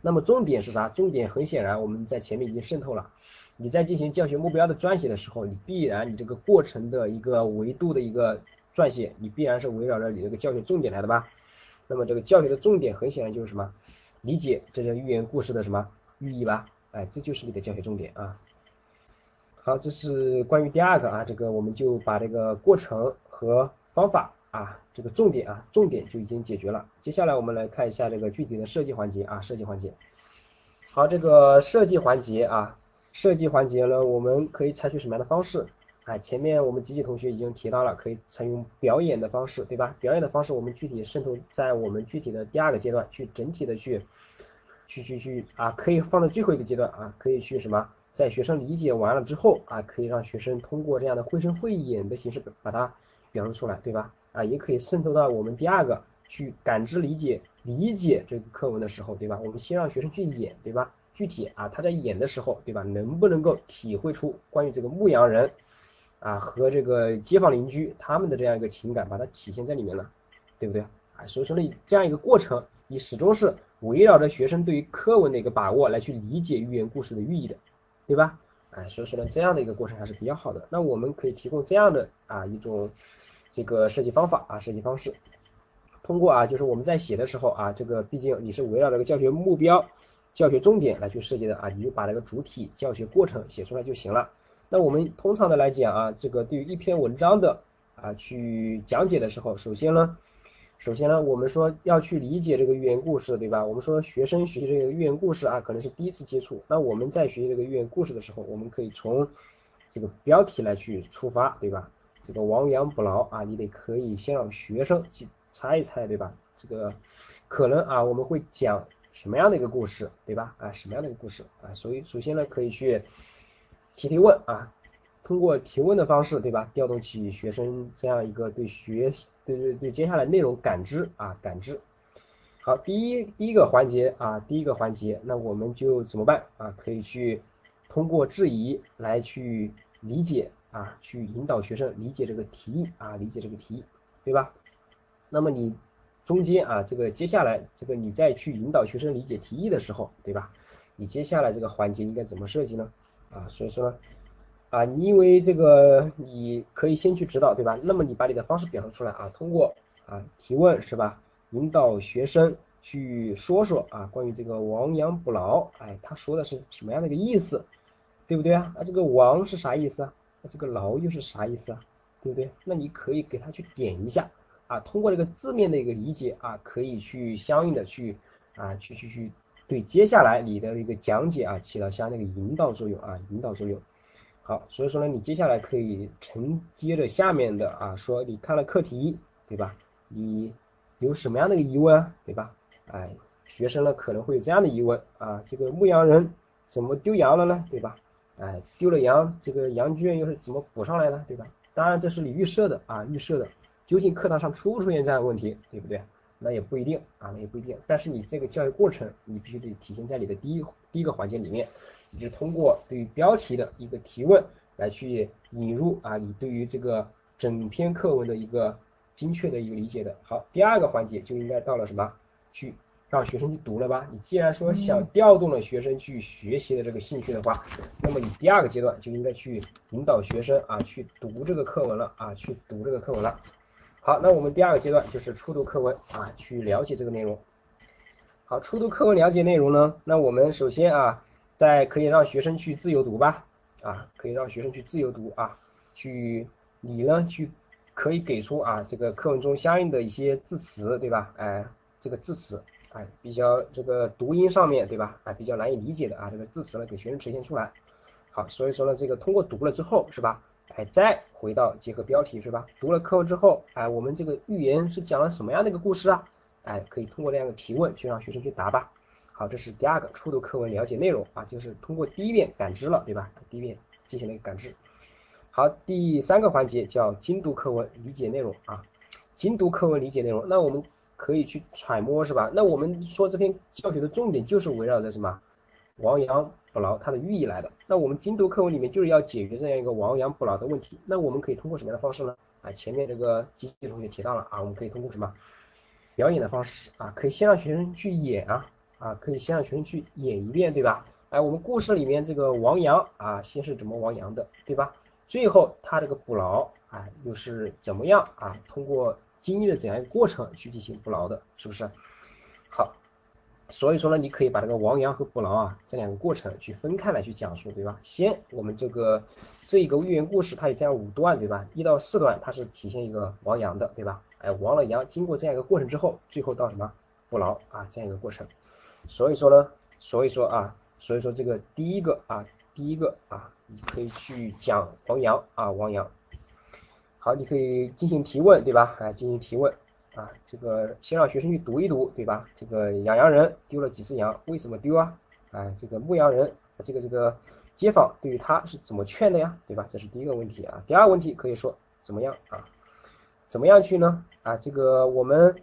那么重点是啥？重点很显然我们在前面已经渗透了。你在进行教学目标的撰写的时候，你必然你这个过程的一个维度的一个。撰写你必然是围绕着你这个教学重点来的吧？那么这个教学的重点很显然就是什么？理解这个寓言故事的什么寓意吧？哎，这就是你的教学重点啊。好，这是关于第二个啊，这个我们就把这个过程和方法啊，这个重点啊，重点就已经解决了。接下来我们来看一下这个具体的设计环节啊，设计环节。好，这个设计环节啊，设计环节呢，我们可以采取什么样的方式？哎，前面我们吉吉同学已经提到了，可以采用表演的方式，对吧？表演的方式，我们具体渗透在我们具体的第二个阶段，去整体的去，去去去啊，可以放在最后一个阶段啊，可以去什么，在学生理解完了之后啊，可以让学生通过这样的绘声绘影的形式把它表述出来，对吧？啊，也可以渗透到我们第二个去感知理解理解这个课文的时候，对吧？我们先让学生去演，对吧？具体啊，他在演的时候，对吧？能不能够体会出关于这个牧羊人？啊和这个街坊邻居他们的这样一个情感，把它体现在里面了，对不对？啊，所以说呢，这样一个过程，你始终是围绕着学生对于课文的一个把握来去理解寓言故事的寓意的，对吧？哎，所以说呢，这样的一个过程还是比较好的。那我们可以提供这样的啊一种这个设计方法啊设计方式，通过啊就是我们在写的时候啊，这个毕竟你是围绕这个教学目标、教学重点来去设计的啊，你就把那个主体教学过程写出来就行了。那我们通常的来讲啊，这个对于一篇文章的啊去讲解的时候，首先呢。首先呢，我们说要去理解这个寓言故事，对吧？我们说学生学习这个寓言故事啊，可能是第一次接触。那我们在学习这个寓言故事的时候，我们可以从这个标题来去出发，对吧？这个亡羊补牢啊，你得可以先让学生去猜一猜，对吧？这个可能啊，我们会讲什么样的一个故事，对吧？啊，什么样的一个故事啊？所以首先呢，可以去提提问啊，通过提问的方式，对吧？调动起学生这样一个对学。对对对，接下来内容感知啊感知，好，第一第一个环节啊第一个环节，那我们就怎么办啊？可以去通过质疑来去理解啊，去引导学生理解这个题意啊，理解这个题意，对吧？那么你中间啊这个接下来这个你再去引导学生理解题意的时候，对吧？你接下来这个环节应该怎么设计呢？啊，所以说。啊，你因为这个你可以先去指导，对吧？那么你把你的方式表述出来啊，通过啊提问是吧，引导学生去说说啊关于这个亡羊补牢，哎，他说的是什么样的一个意思，对不对啊？那这个亡是啥意思啊？那这个牢又是啥意思啊？对不对？那你可以给他去点一下啊，通过这个字面的一个理解啊，可以去相应的去啊去去去对接下来你的一个讲解啊起到相应的引导作用啊，引导作用。好，所以说呢，你接下来可以承接着下面的啊，说你看了课题，对吧？你有什么样的疑问，对吧？哎，学生呢可能会有这样的疑问啊，这个牧羊人怎么丢羊了呢？对吧？哎，丢了羊，这个羊圈又是怎么补上来的？对吧？当然这是你预设的啊，预设的，究竟课堂上出不出现这样的问题，对不对？那也不一定啊，那也不一定。但是你这个教育过程，你必须得体现在你的第一第一个环节里面。你就通过对于标题的一个提问来去引入啊，你对于这个整篇课文的一个精确的一个理解的。好，第二个环节就应该到了什么？去让学生去读了吧？你既然说想调动了学生去学习的这个兴趣的话，那么你第二个阶段就应该去引导学生啊去读这个课文了啊，去读这个课文了。好，那我们第二个阶段就是初读课文啊，去了解这个内容。好，初读课文了解内容呢，那我们首先啊。在可以让学生去自由读吧，啊，可以让学生去自由读啊，去你呢去可以给出啊这个课文中相应的一些字词，对吧？哎，这个字词，哎，比较这个读音上面对吧？哎，比较难以理解的啊，这个字词呢给学生呈现出来。好，所以说呢，这个通过读了之后是吧？哎，再回到结合标题是吧？读了课文之后，哎，我们这个寓言是讲了什么样的一个故事啊？哎，可以通过这样的提问去让学生去答吧。好，这是第二个初读课文了解内容啊，就是通过第一遍感知了，对吧？第一遍进行了一个感知。好，第三个环节叫精读课文理解内容啊，精读课文理解内容，那我们可以去揣摩是吧？那我们说这篇教学的重点就是围绕着什么？王阳补牢它的寓意来的。那我们精读课文里面就是要解决这样一个亡羊补牢的问题。那我们可以通过什么样的方式呢？啊，前面这个机器同学提到了啊，我们可以通过什么？表演的方式啊，可以先让学生去演啊。啊，可以先让学生去演一遍，对吧？哎，我们故事里面这个亡羊啊，先是怎么亡羊的，对吧？最后他这个补牢啊，又是怎么样啊？通过经历的怎样一个过程去进行补牢的，是不是？好，所以说呢，你可以把这个亡羊和补牢啊这两个过程去分开来去讲述，对吧？先我们这个这一个寓言故事，它有这样五段，对吧？一到四段它是体现一个亡羊的，对吧？哎，亡了羊，经过这样一个过程之后，最后到什么补牢啊这样一个过程。所以说呢，所以说啊，所以说这个第一个啊，第一个啊，你可以去讲亡羊啊，亡羊。好，你可以进行提问，对吧？啊，进行提问啊，这个先让学生去读一读，对吧？这个养羊人丢了几只羊，为什么丢啊？啊，这个牧羊人，这个这个街坊对于他是怎么劝的呀？对吧？这是第一个问题啊。第二个问题可以说怎么样啊？怎么样去呢？啊，这个我们。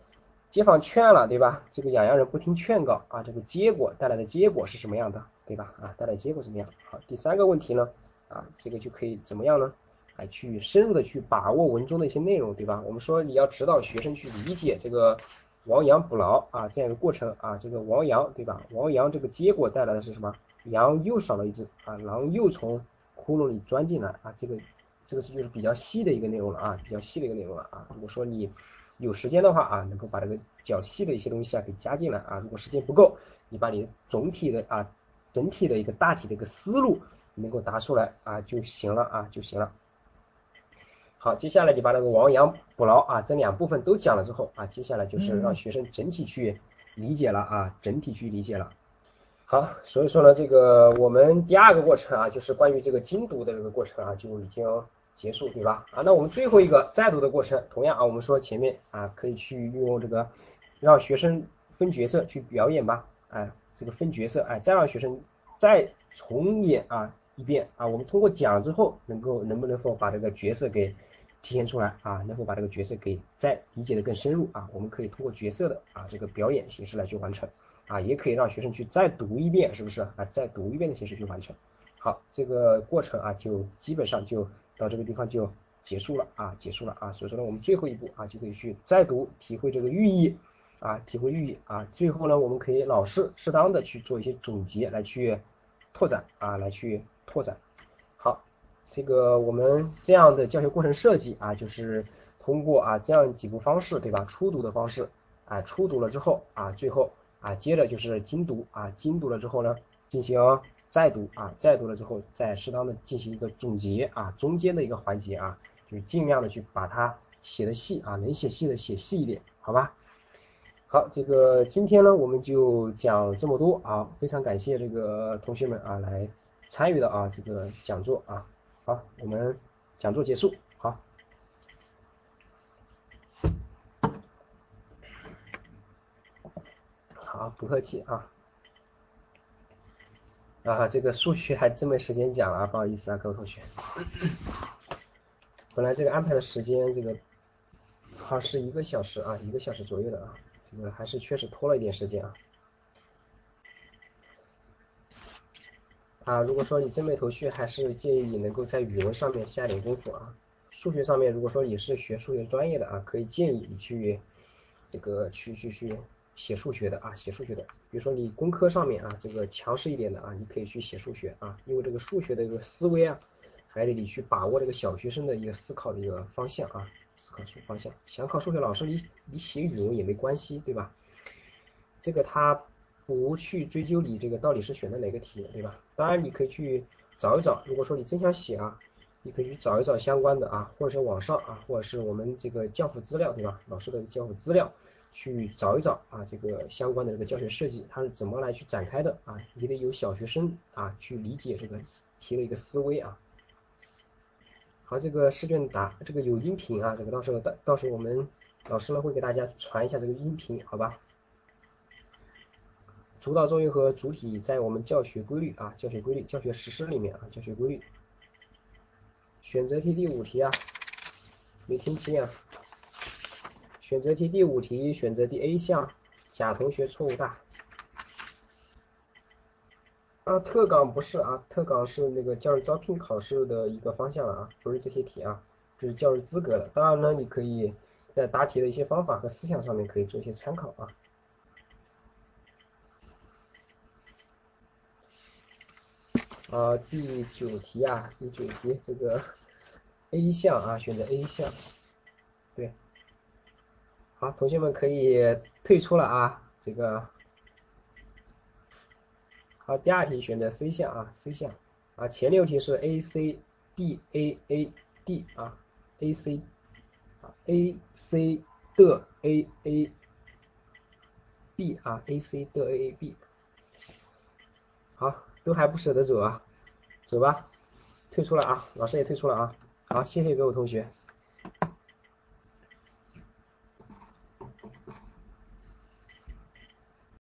街坊劝了，对吧？这个养羊人不听劝告啊，这个结果带来的结果是什么样的，对吧？啊，带来结果怎么样？好，第三个问题呢，啊，这个就可以怎么样呢？哎，去深入的去把握文中的一些内容，对吧？我们说你要指导学生去理解这个亡羊补牢啊这样一个过程啊，这个亡羊，对吧？亡羊这个结果带来的是什么？羊又少了一只啊，狼又从窟窿里钻进来啊，这个这个是就是比较细的一个内容了啊，比较细的一个内容了啊。如果说你有时间的话啊，能够把这个较细的一些东西啊给加进来啊。如果时间不够，你把你总体的啊整体的一个大体的一个思路能够答出来啊就行了啊就行了。好，接下来你把那个亡羊补牢啊这两部分都讲了之后啊，接下来就是让学生整体去理解了啊，整体去理解了。好，所以说呢，这个我们第二个过程啊，就是关于这个精读的这个过程啊，就已经。结束对吧？啊，那我们最后一个再读的过程，同样啊，我们说前面啊可以去运用这个让学生分角色去表演吧，哎，这个分角色，哎，再让学生再重演啊一遍啊，我们通过讲之后，能够能不能够把这个角色给体现出来啊，能够把这个角色给再理解的更深入啊，我们可以通过角色的啊这个表演形式来去完成啊，也可以让学生去再读一遍，是不是啊？再读一遍的形式去完成。好，这个过程啊就基本上就。到这个地方就结束了啊，结束了啊，所以说呢，我们最后一步啊，就可以去再读，体会这个寓意啊，体会寓意啊，最后呢，我们可以老师适当的去做一些总结，来去拓展啊，来去拓展。这个我们这样的教学过程设计啊，就是通过啊这样几步方式，对吧？初读的方式啊，初读了之后啊，最后啊，接着就是精读啊，精读了之后呢，进行。再读啊，再读了之后，再适当的进行一个总结啊，中间的一个环节啊，就尽量的去把它写的细啊，能写细的写细一点，好吧？好，这个今天呢，我们就讲这么多啊，非常感谢这个同学们啊来参与的啊这个讲座啊，好，我们讲座结束，好，好，不客气啊。啊，这个数学还真没时间讲啊，不好意思啊，各位同学。本来这个安排的时间，这个好是一个小时啊，一个小时左右的啊，这个还是确实拖了一点时间啊。啊，如果说你真没头绪，还是建议你能够在语文上面下点功夫啊。数学上面，如果说你是学数学专业的啊，可以建议你去这个去去去。写数学的啊，写数学的，比如说你工科上面啊，这个强势一点的啊，你可以去写数学啊，因为这个数学的一个思维啊，还得你去把握这个小学生的一个思考的一个方向啊，思考数方向。想考数学老师，你你写语文也没关系，对吧？这个他不去追究你这个到底是选的哪个题，对吧？当然你可以去找一找，如果说你真想写啊，你可以去找一找相关的啊，或者是网上啊，或者是我们这个教辅资料，对吧？老师的教辅资料。去找一找啊，这个相关的这个教学设计，它是怎么来去展开的啊？你得有小学生啊去理解这个题的一个思维啊。好，这个试卷答这个有音频啊，这个到时候到到时候我们老师呢会给大家传一下这个音频，好吧？主导作用和主体在我们教学规律啊，教学规律、教学实施里面啊，教学规律。选择题第五题啊，没听清啊。选择题第五题，选择第 A 项，甲同学错误大。啊，特岗不是啊，特岗是那个教育招聘考试的一个方向了啊，不是这些题啊，就是教育资格的。当然呢，你可以在答题的一些方法和思想上面可以做一些参考啊。啊，第九题啊，第九题这个 A 项啊，选择 A 项，对。好，同学们可以退出了啊，这个。好，第二题选择 C 项啊，C 项。啊，前六题是 A C D A A D 啊，A C 啊 A C 的 A A B 啊，A C 的 A A B，好，都还不舍得走啊，走吧，退出了啊，老师也退出了啊，好，谢谢各位同学。